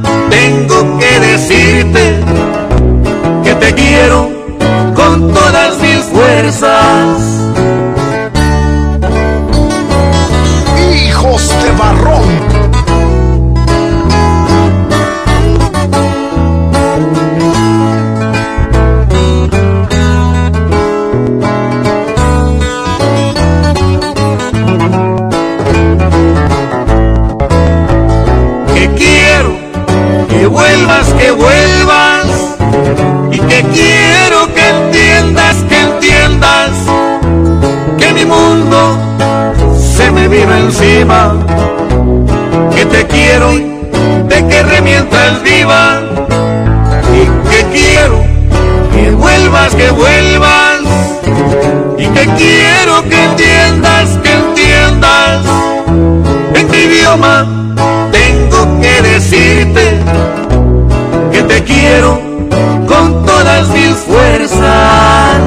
tengo que decirte que te quiero con todas mis fuerzas. Vuelvas, y que quiero que entiendas, que entiendas que mi mundo se me vino encima, que te quiero, de que remientas viva. Y que quiero que vuelvas, que vuelvas. Y que quiero que entiendas, que entiendas. En tu idioma tengo que decirte quiero con todas mis fuerzas.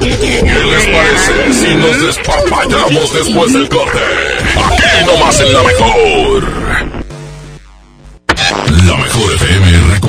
¿Qué les parece si nos despapallamos después del corte? Aquí nomás en la mejor.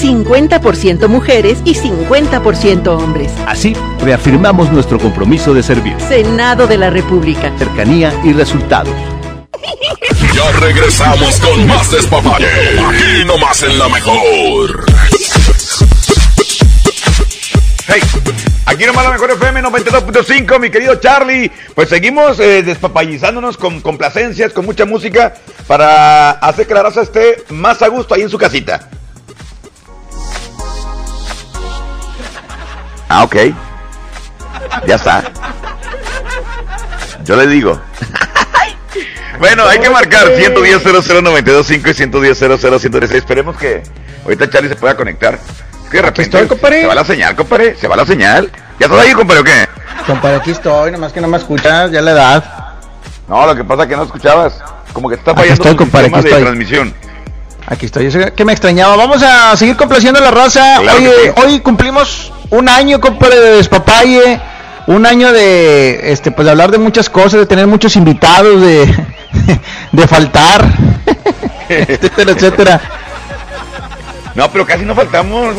50% mujeres y 50% hombres. Así, reafirmamos nuestro compromiso de servir. Senado de la República. Cercanía y resultados. Ya regresamos con más despapalle. Aquí nomás en la mejor. Hey, aquí nomás la mejor FM 92.5, mi querido Charlie. Pues seguimos eh, despapallizándonos con complacencias, con mucha música, para hacer que la raza esté más a gusto ahí en su casita. Ah, ok. Ya está. Yo le digo. bueno, hay que marcar 110 00925 y 110 00136. Esperemos que ahorita Charlie se pueda conectar. Es que de repente estoy, compadre. se va la señal, compadre. Se va la señal. ¿Ya estás ahí, compadre, o qué? Compadre, aquí estoy, nomás que no me escuchas, ya la edad. No, lo que pasa es que no escuchabas. Como que está fallando estoy, tu compadre, sistema de estoy. transmisión. Aquí estoy, yo sé que me extrañaba. Vamos a seguir complaciendo a la raza. Claro sí. hoy cumplimos un año, compadre, de Despapalle. Un año de, este, pues de hablar de muchas cosas, de tener muchos invitados, de, de faltar, etcétera, etcétera. No, pero casi no faltamos,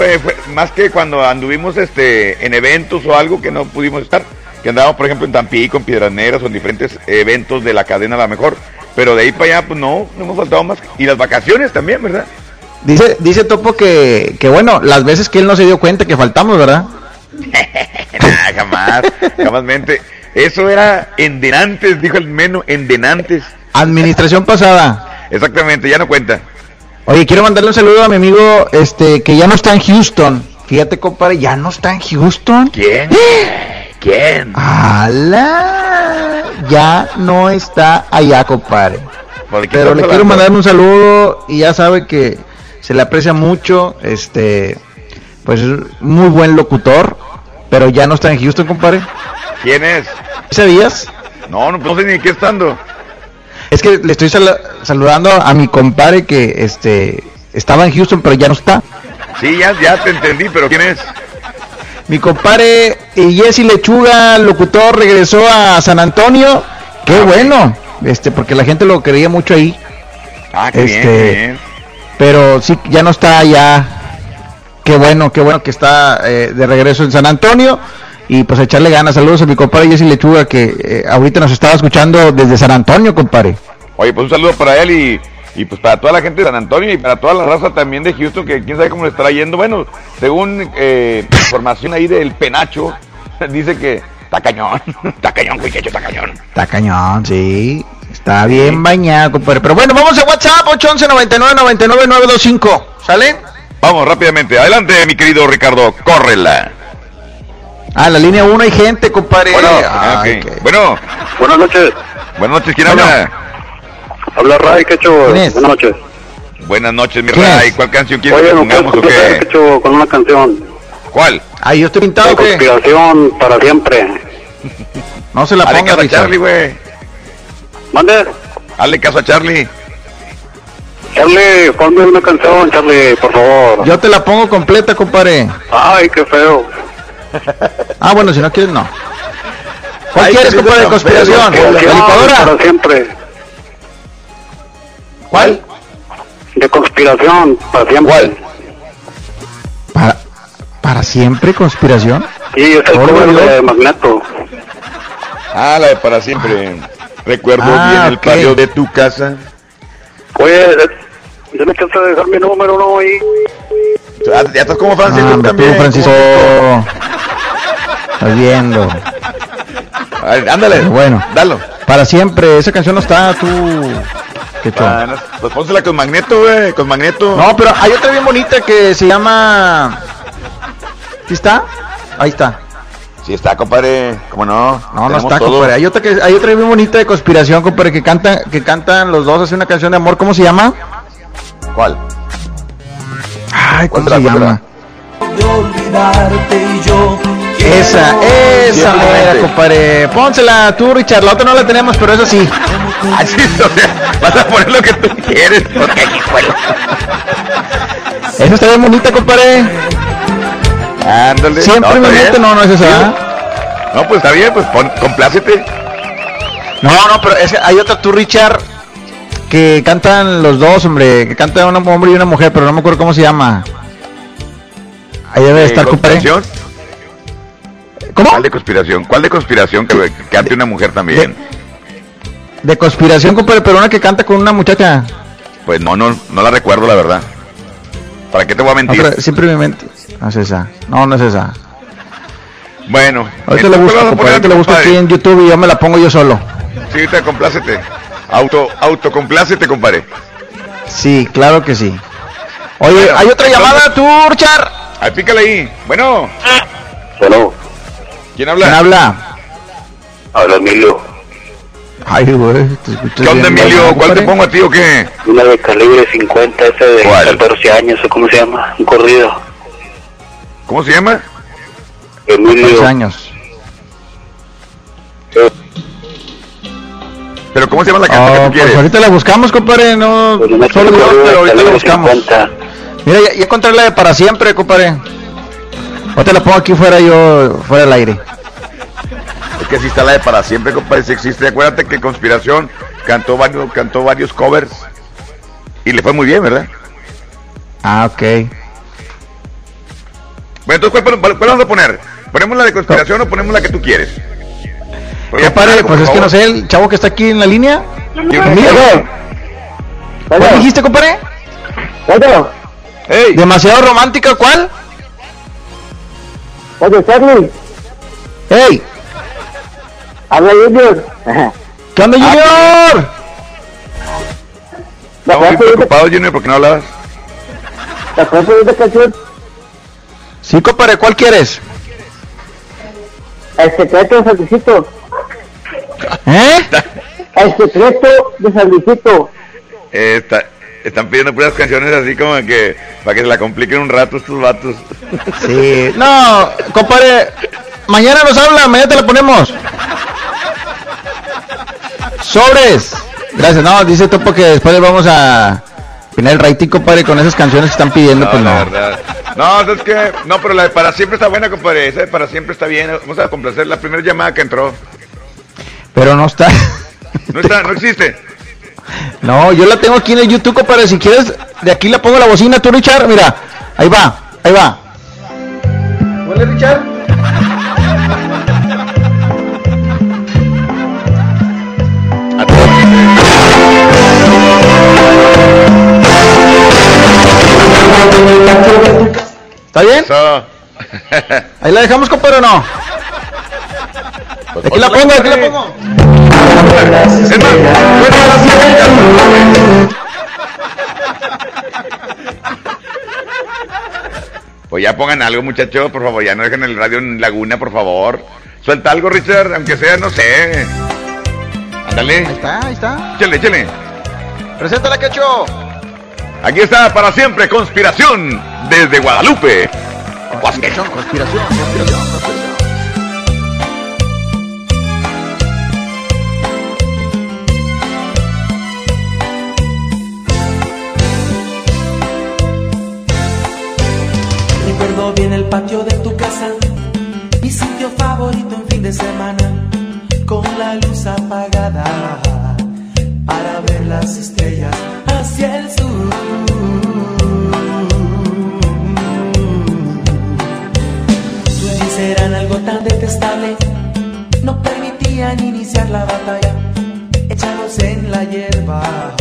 más que cuando anduvimos este en eventos o algo que no pudimos estar. Que andábamos, por ejemplo, en Tampico, en Piedras Negras o en diferentes eventos de la cadena la mejor. Pero de ahí para allá, pues no, no hemos faltado más. Y las vacaciones también, ¿verdad? Dice, dice Topo que, que bueno, las veces que él no se dio cuenta que faltamos, ¿verdad? Nah, jamás, jamás mente. Eso era en denantes, dijo el meno, en denantes. Administración pasada. Exactamente, ya no cuenta. Oye, quiero mandarle un saludo a mi amigo, este, que ya no está en Houston. Fíjate, compadre, ya no está en Houston. ¿Quién? ¿Quién? ¡Hala! Ya no está allá, compadre. ¿Por qué Pero le quiero mandar un saludo y ya sabe que se le aprecia mucho, este, pues es muy buen locutor, pero ya no está en Houston, compadre. ¿Quién es? ¿Sabías? No, no, no sé ni qué estando. Es que le estoy sal- saludando a mi compadre que, este, estaba en Houston, pero ya no está. Sí, ya, ya te entendí, pero ¿quién es? Mi compadre eh, Jesse Lechuga, locutor, regresó a San Antonio. Qué bueno, este, porque la gente lo quería mucho ahí. Ah, qué Este, bien. Pero sí, ya no está allá. Qué bueno, qué bueno que está eh, de regreso en San Antonio. Y pues echarle ganas. Saludos a mi compadre Jesse Lechuga, que eh, ahorita nos estaba escuchando desde San Antonio, compadre. Oye, pues un saludo para él y, y pues para toda la gente de San Antonio y para toda la raza también de Houston, que quién sabe cómo le estará yendo. Bueno, según eh, información ahí del penacho, dice que está cañón, está cañón, que está cañón. Está cañón, sí. Está bien bañado, compadre. Pero bueno, vamos a WhatsApp 811 99 99 925. ¿Sale? Vamos rápidamente, adelante mi querido Ricardo, córrela. Ah, la línea 1 hay gente, compadre. Bueno, Ay, ok. qué- bueno, Buenas noches. buenas noches, ¿quién Bueno. habla? Habla Ray Quecho. ¿Quién es? Buenas noches. Buenas noches, mi ¿Quién Ray? ¿cuál canción quieres Oye, que ¿no puedes pongamos o qué? Quecho con una canción? ¿Cuál? Ah, yo estoy pintado, ¿qué? conspiración para siempre. No se la Hazle ponga, caso a. Charlie, güey. Mande. Hazle caso a Charlie. Charlie, ponme una canción, Charlie, por favor. Yo te la pongo completa, compadre. Ay, qué feo. Ah, bueno, si no quieres, no. ¿Cuál Ay, quieres, qué compadre, conspiración? ¿La licuadora? Para siempre. ¿Cuál? De conspiración para siempre. ¿Cuál? ¿Para, ¿Para siempre conspiración? Sí, es el cover de Magneto. Ah, la de para siempre. Recuerdo Ah, bien el patio de tu casa. Oye, eh, dame chance de dejar mi número, ¿no? Ahí. Ah, Ya estás como Francisco Ah, también. Francisco. Estás viendo. A ver, ándale, bueno. dalo. Para siempre. Esa canción no está, tú. ¿Qué? Ah, no, pues pónsela con Magneto, güey, con Magneto. No, pero hay otra bien bonita que se llama. ¿Sí está? Ahí está. Sí está, compadre, ¿cómo no? No, no está, todo. compadre. Hay otra que hay otra bien bonita de conspiración, compadre, que cantan, que cantan los dos, hace una canción de amor, ¿cómo se llama? ¿Cuál? Ay, ¿cómo se llama? de olvidarte y yo Esa, esa mera, compadre. Pónsela tú, Richard. La otra no la tenemos, pero esa sí. Así, o sea, vas a poner lo que tú quieres, porque aquí fue. Esa está bien bonita, compadre. Ándale. Siempre está me no, no es esa. No, pues está bien, pues pon, complácete. No, no, pero es que hay otra tú, Richard, que cantan los dos, hombre, que canta un hombre y una mujer, pero no me acuerdo cómo se llama. Ahí debe de estar, Eh, compadre. ¿Cómo? ¿Cuál de conspiración? ¿Cuál de conspiración que, que cante una mujer también? De conspiración, compadre, pero una que canta con una muchacha. Pues no, no, no la recuerdo, la verdad. ¿Para qué te voy a mentir? Otra- siempre mi mente. No es esa. No, no es esa. Bueno, Ahorita la entonces, busco, compadre, la busco aquí en YouTube y yo me la pongo yo solo. Sí, ahorita complácete. Auto, autocomplácete, compadre. Sí, claro que sí. Oye, hay otra llamada, tú, Urchar. Ahí, pícale ahí. Bueno. Bueno. ¿Quién habla? ¿Quién habla? Habla Emilio. Ay, güey, ¿Qué onda, Emilio? ¿no, ¿Cuál te pongo a ti o qué? Una de calibre 50, ese de 14 años, o cómo se llama, un corrido. ¿Cómo se llama? Emilio. 14 años. ¿Pero cómo se llama la canción Oh, que tú pues quieres? ahorita la buscamos, compadre. No, solo yo, pero ahorita la buscamos. Mira, ya, ya encontré la de para siempre, compadre. Ahorita la pongo aquí fuera yo, fuera del aire. Es que así está la de para siempre, compadre, si existe. Acuérdate que Conspiración cantó varios, cantó varios covers y le fue muy bien, ¿verdad? Ah, ok. Bueno, entonces, ¿cuál, cuál- cuál vamos a poner? ¿Ponemos la de Conspiración o ponemos la que tú quieres? Compadre, pues es que no sé, el chavo que está aquí en la línea. ¿Quién- Amigo. ¿Cuál dijiste, compadre? Ey. ¿Demasiado romántica cuál? Oye, Charlie, ¡Ey! habla Junior. ¿Qué onda, Junior? Estamos muy preocupados, Junior, porque no hablabas. ¿Te acuerdas de esta canción? Sí, compadre, ¿cuál quieres? El secreto de San Luisito. ¿Eh? El secreto de San Luisito. Eh, está- están pidiendo puras canciones así como que para que se la compliquen un rato estos vatos. Sí. No, compadre, mañana nos habla, mañana te la ponemos. Sobres. Gracias, no, dice Topo que después le vamos a poner el rating, compadre, con esas canciones que están pidiendo, No, pues la no. verdad. No, es que, no, pero la de para siempre está buena, compadre. Esa de para siempre está bien. Vamos a complacer la primera llamada que entró. Pero no está. No está, no existe. No, yo la tengo aquí en el YouTube, compadre. Si quieres, de aquí la pongo la bocina, tú, Richard. Mira, ahí va, ahí va. ¿Huele, Richard? ¿Está bien? Ahí la dejamos, compadre, o no. Aquí la pongo, aquí la pongo. Pues ya pongan algo, muchachos, por favor. Ya no dejen el radio en Laguna, por favor. Suelta algo, Richard, aunque sea, no sé. Ándale. Ahí está, ahí está. Échale, échale. Preséntala, Quecho. Aquí está para siempre Conspiración desde Guadalupe. Conspiración, conspiración, conspiración, conspiración. Recuerdo bien el patio de tu casa, mi sitio favorito en fin de semana, con la luz apagada para ver las estrellas hacia el sur. Tus eran algo tan detestable, no permitían iniciar la batalla, echados en la hierba.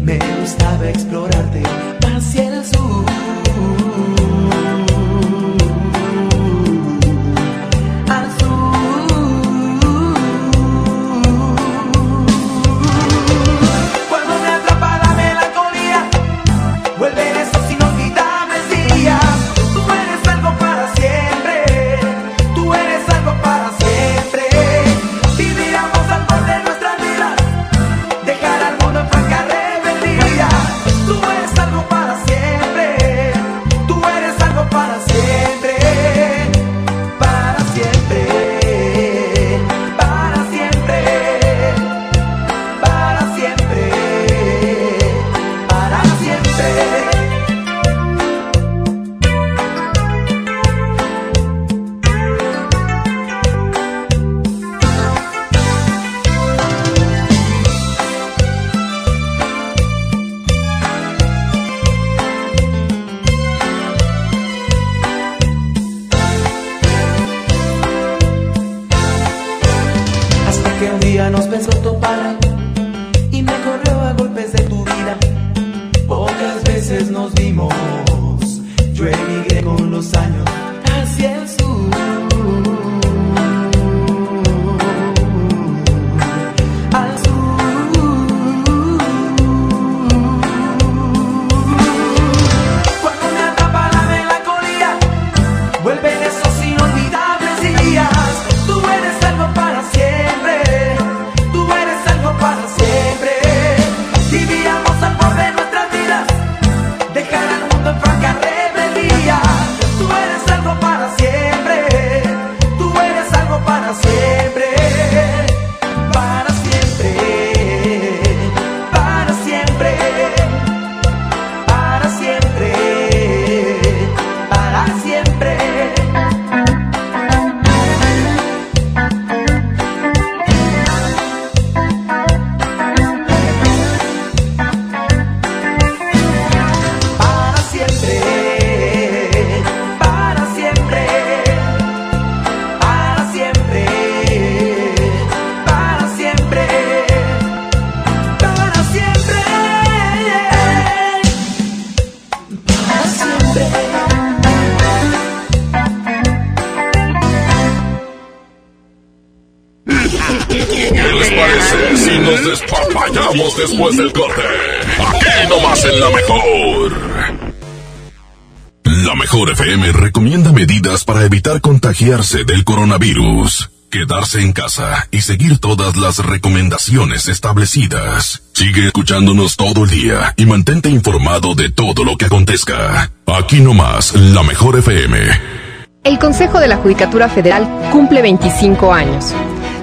Me gustaba explorarte hacia el sur. Después corte? Aquí nomás en la mejor. La mejor FM recomienda medidas para evitar contagiarse del coronavirus. Quedarse en casa y seguir todas las recomendaciones establecidas. Sigue escuchándonos todo el día y mantente informado de todo lo que acontezca. Aquí nomás, la mejor FM. El Consejo de la Judicatura Federal cumple 25 años.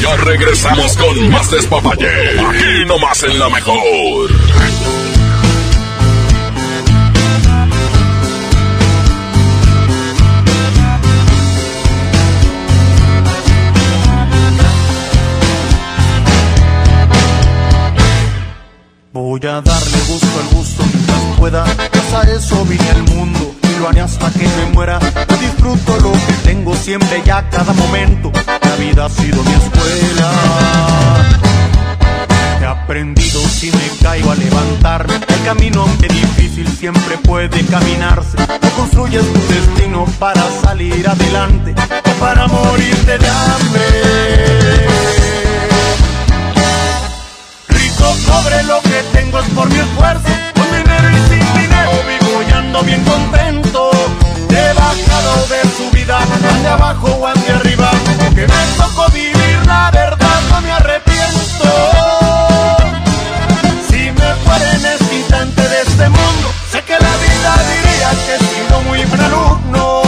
Ya regresamos con más despapalle. Aquí nomás en la mejor. Voy a darle gusto al gusto mientras pueda. Pues a eso vine al mundo haré hasta que me muera. Yo disfruto lo que tengo siempre y a cada momento. La vida ha sido mi escuela. He aprendido si me caigo a levantarme. El camino, aunque difícil, siempre puede caminarse. No construyes tu destino para salir adelante o para morirte de hambre. Rico, pobre, lo que tengo es por mi esfuerzo. Con dinero y sin dinero vivo y ando bien contento. Bajado de su vida, ande abajo o ande arriba. Que me tocó vivir, la verdad no me arrepiento. Si me fuera de este mundo, sé que la vida diría que he sido muy buen alumno.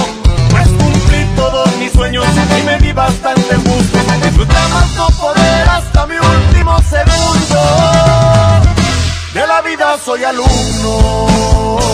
Pues cumplí todos mis sueños y me di bastante gusto. Disfruté más no poder hasta mi último segundo. De la vida soy alumno.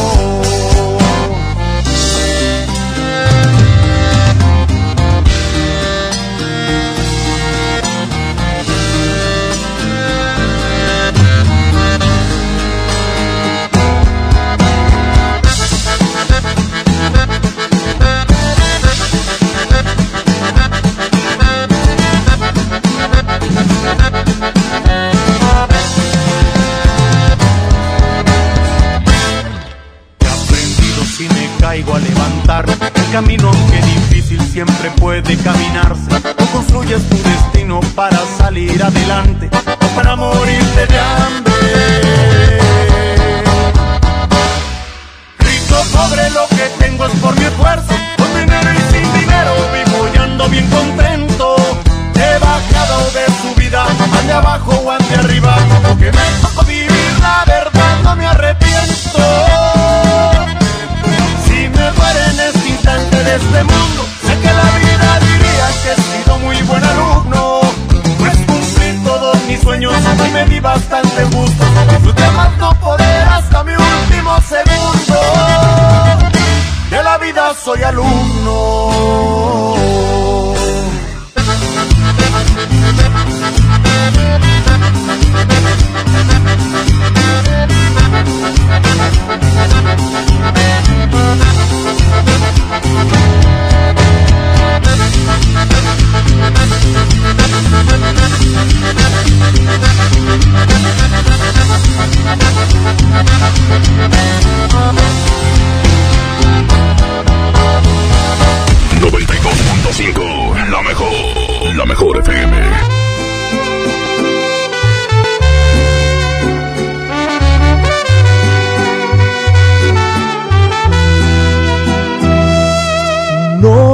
Si me caigo a levantar. El camino, aunque difícil, siempre puede caminarse. No construyes tu destino para salir adelante o para morirte de hambre. Rico, pobre, lo que tengo es por mi esfuerzo. Con dinero y sin dinero vivo y ando bien contento. abajo o al de arriba, como que me vivir la verdad, no me arrepiento. Si me fuera en este instante de este mundo, sé que la vida diría que he sido muy buen alumno, pues cumplí todos mis sueños y me di bastante gusto, disfruté más no poder hasta mi último segundo. De la vida soy alumno. 92.5, la mejor, la mejor FM.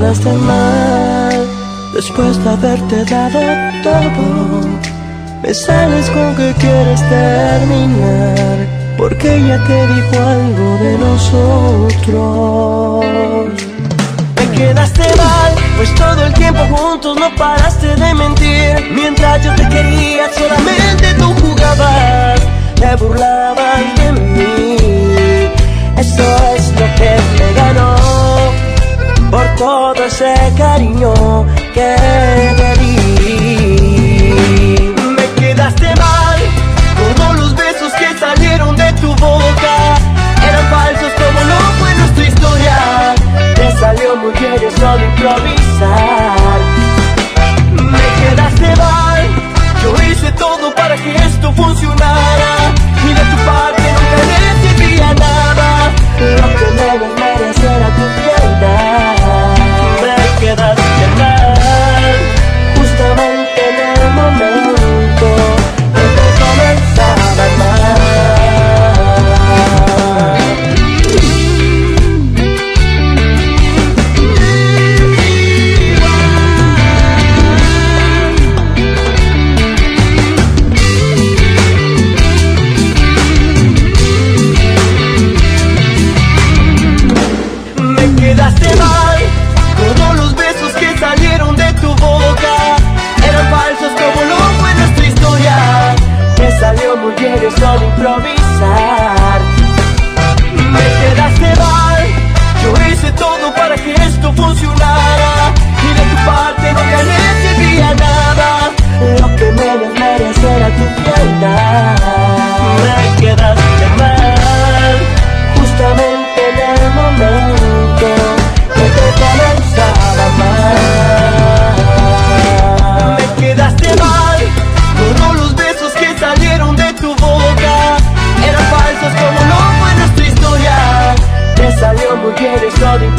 Quedaste mal después de haberte dado todo. Me sales con que quieres terminar porque ella te dijo algo de nosotros. Me quedaste mal, pues todo el tiempo juntos no paraste de mentir. Mientras yo te quería, solamente tú jugabas, te burlabas de mí. Eso es lo que me ganó por todo ese cariño que te di. Me quedaste mal, como los besos que salieron de tu boca eran falsos como no fue nuestra historia. Te salió muy bien yo solo improvisar.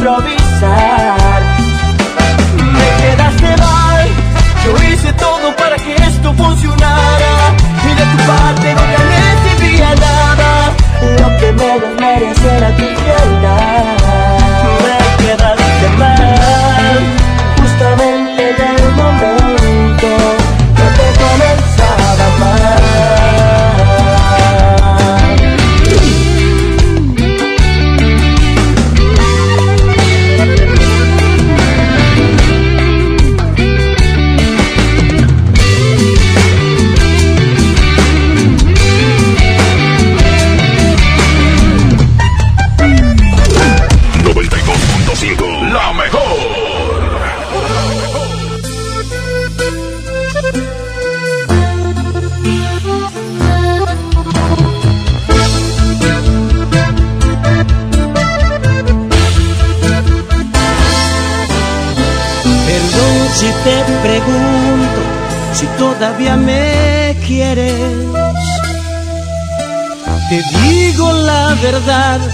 Improvisar. Me quedaste mal, yo hice todo para que esto funcionara. Y de tu parte no recibía nada, lo que menos merece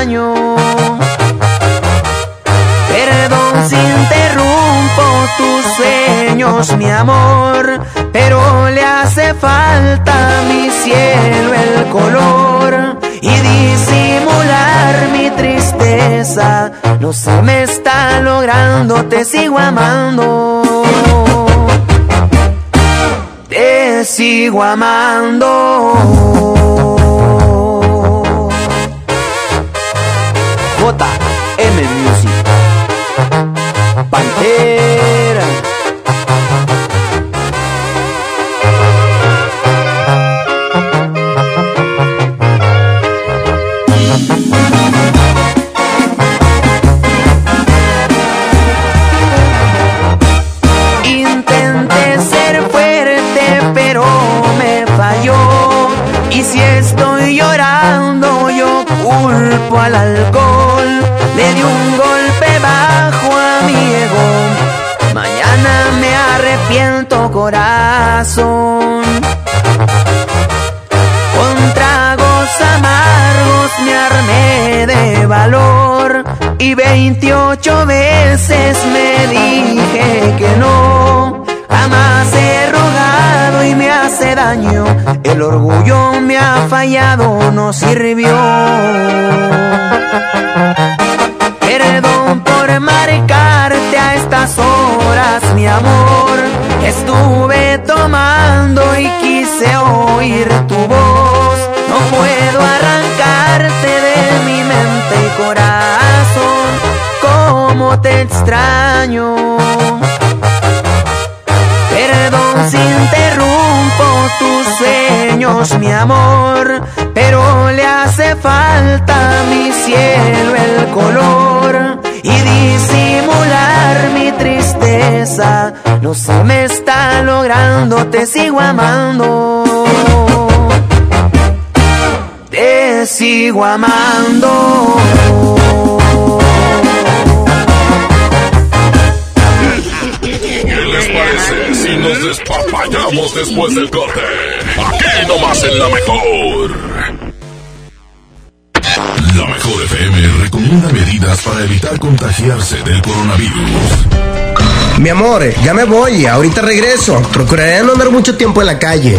Perdón si interrumpo tus sueños, mi amor, pero le hace falta a mi cielo el color y disimular mi tristeza. No se me está logrando, te sigo amando. Te sigo amando. JM Music. Pantera. Corazón. Con tragos amargos me armé de valor. Y 28 veces me dije que no. Jamás he rogado y me hace daño. El orgullo me ha fallado, no sirvió. Estas horas, mi amor. Estuve tomando y quise oír tu voz. No puedo arrancarte de mi mente y corazón. Cómo te extraño. Perdón si interrumpo tus sueños, mi amor, pero le hace falta a mi cielo el color y disimular mi tristeza. No se me está logrando, te sigo amando. Te sigo amando. ¿Qué les parece si nos despapallamos después del corte? Aquí nomás en la mejor. La mejor FM recomienda medidas para evitar contagiarse del coronavirus. Mi amor, ya me voy, ahorita regreso. Procuraré no andar mucho tiempo en la calle.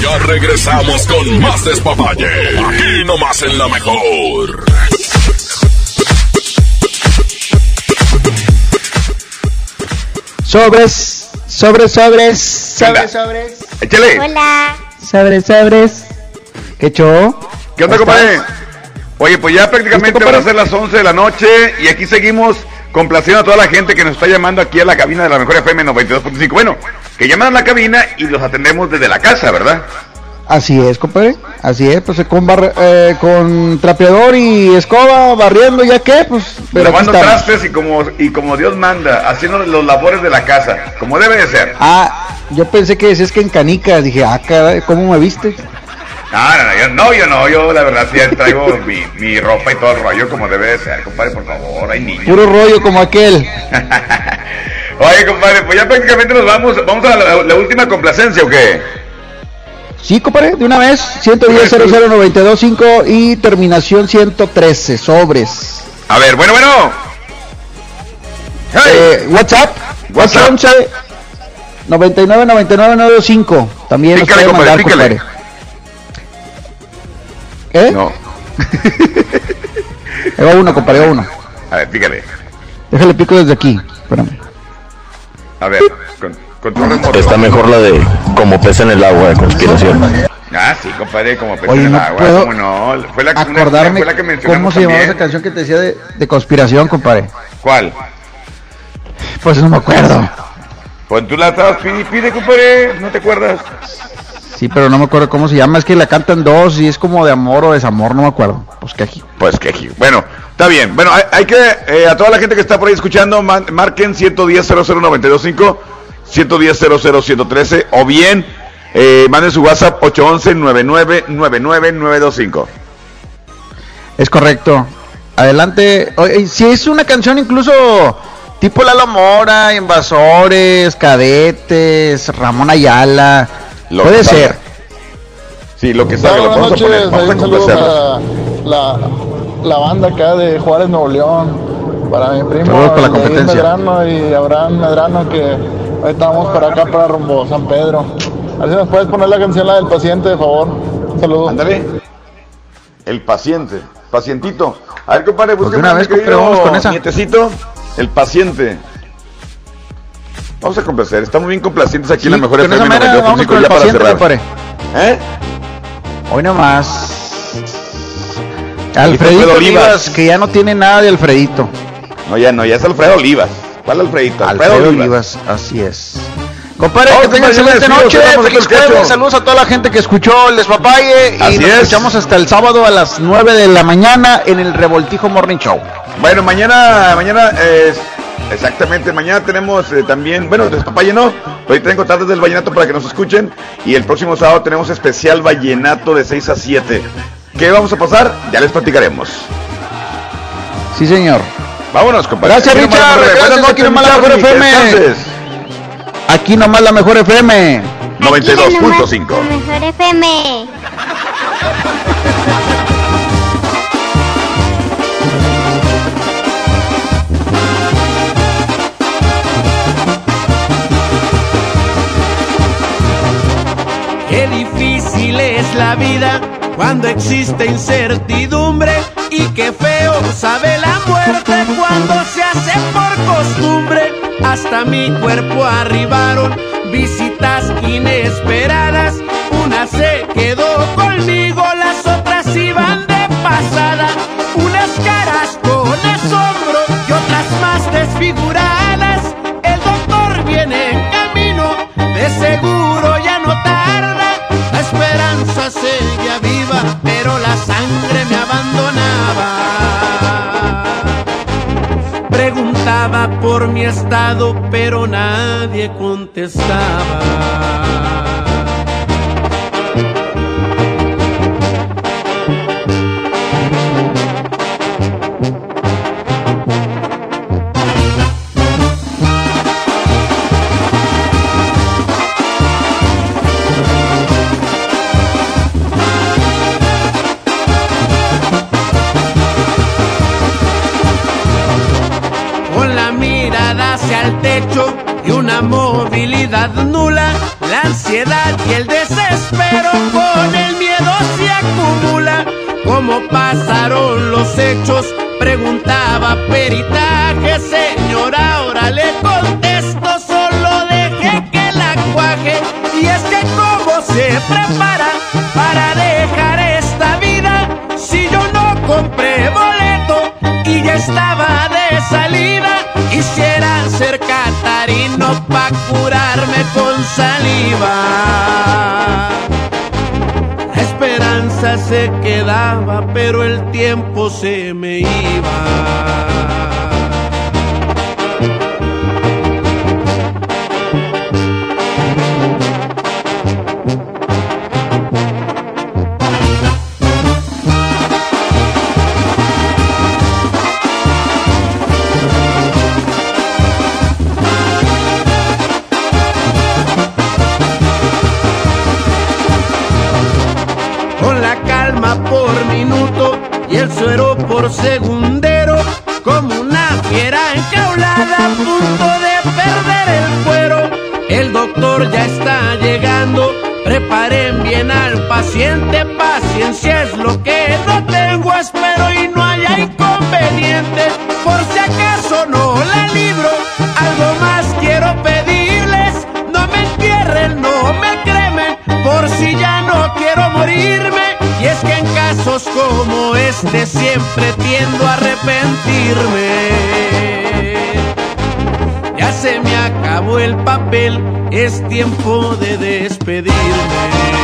Ya regresamos con más despapalle. Aquí nomás en la mejor. Sobres, sobres, sobres, sobres, sobres. Échale. Hola. Sobres, sobres. ¿Qué show? ¿Qué onda, ¿Cómo compadre? Oye, pues ya prácticamente ¿Listo, van a ser las 11 de la noche y aquí seguimos complaciendo a toda la gente que nos está llamando aquí a la cabina de la mejor FM 92.5. Bueno, que llaman a la cabina y los atendemos desde la casa, ¿verdad? Así es, compadre. Así es, pues con, bar- eh, con trapeador y escoba, barriendo, ¿ya qué? Pues, pero Lavando trastes y como, y como Dios manda, haciendo los labores de la casa, como debe de ser. Ah, yo pensé que decías que en canicas. Dije, ah, caray, ¿cómo me viste? Ah, no, no, yo no, yo no, yo la verdad sí traigo mi, mi ropa y todo el rollo como debe de ser, compadre, por favor, hay niños. Puro rollo como aquel. Oye, compadre, pues ya prácticamente nos vamos, vamos a la, la última complacencia, ¿o qué? Sí, compadre, de una vez, 110 00925 y terminación 113, sobres. A ver, bueno, bueno. Eh, WhatsApp, WhatsApp. 11 99 99 925. También nos puede mandar, compadre. ¿Eh? No. Ahí va uno, compadre, va uno. A ver, pícale. Déjale pico desde aquí. Espérame. A ver, con, control remoto. Está mejor la de como pesa en el agua de conspiración. Ah, sí, compadre, como pez Oye, en el no agua, puedo ¿cómo no? Fue la, una- Acordarme fue la que cómo mencionamos se llamaba esa canción que te decía de, de conspiración, compadre. ¿Cuál? Pues no me acuerdo. Pues tú la estabas pide, pide, compadre, ¿no te acuerdas? Sí, pero no me acuerdo cómo se llama. Es que la cantan dos y es como de amor o desamor, no me acuerdo. Pues que aquí. Pues que aquí. Bueno, está bien. Bueno, hay, hay que, eh, a toda la gente que está por ahí escuchando, man- marquen 110 00925, 110 00113 o bien eh, manden su WhatsApp 811 9999925 Es correcto. Adelante. Oye, si es una canción incluso tipo Lalo Mora, Invasores, Cadetes, Ramón Ayala. Lo puede que salga. ser. Sí, lo que salga, lo Buenas vamos a poner. noches, Vamos a complacerlos. la, la banda acá de Juárez, Nuevo León, para mi primo Saludos para la competencia. Medrano y Abraham Medrano, que hoy estamos para acá, para rumbo San Pedro. A ver si nos puedes poner la canción, la del paciente, de favor. Un saludo. Ándale. El paciente, pacientito. A ver, compadre, Pues de búsqueme una vez, vamos con esa. Nietecito, el paciente. Vamos a complacer, estamos bien complacientes aquí en la mejor FM manera vamos 92.5 con el ya para cerrar. ¿Eh? Hoy nomás. Alfredo Alfredito Olivas. Olivas, que ya no tiene nada de Alfredito. No, ya no, ya es Alfredo Olivas. ¿Cuál Alfredito? Alfredo Olivas, así es. Compadre, que tengan excelente noche, feliz el cacho. jueves, saludos a toda la gente que escuchó el Despapalle y Así nos es. escuchamos hasta el sábado a las 9 de la mañana en el Revoltijo Morning Show. Bueno, mañana, mañana, es exactamente, mañana tenemos eh, también, bueno, despapalle no, hoy tengo tardes del vallenato para que nos escuchen y el próximo sábado tenemos especial vallenato de 6 a 7. ¿Qué vamos a pasar? Ya les platicaremos. Sí, señor. Vámonos, compadre. Gracias, Richard. mejor- Gracias, aquí nomás la mejor FM. Aquí nomás la mejor FM. 92.5. Mejor FM. Qué difícil es la vida cuando existe incertidumbre y qué feo sabe la muerte cuando se hace por costumbre. Hasta mi cuerpo arribaron visitas inesperadas. Una se quedó conmigo, pero la sangre me abandonaba. Preguntaba por mi estado, pero nadie contestaba. El techo y una movilidad nula, la ansiedad y el desespero pero con el miedo se acumula. ¿Cómo pasaron los hechos? Preguntaba peritaje, señora, ahora le contesto, solo deje que la cuaje. Y es que cómo se prepara para dejar esta vida si yo no compré boleto y ya estaba de salida. Ser catarino pa' curarme con saliva. La esperanza se quedaba, pero el tiempo se me iba. Paciente, paciencia es lo que no tengo, espero y no haya inconveniente, por si acaso no la libro, algo más quiero pedirles, no me entierren, no me cremen, por si ya no quiero morirme. Y es que en casos como este siempre tiendo a arrepentirme. Ya se me acabó el papel, es tiempo de despedirme.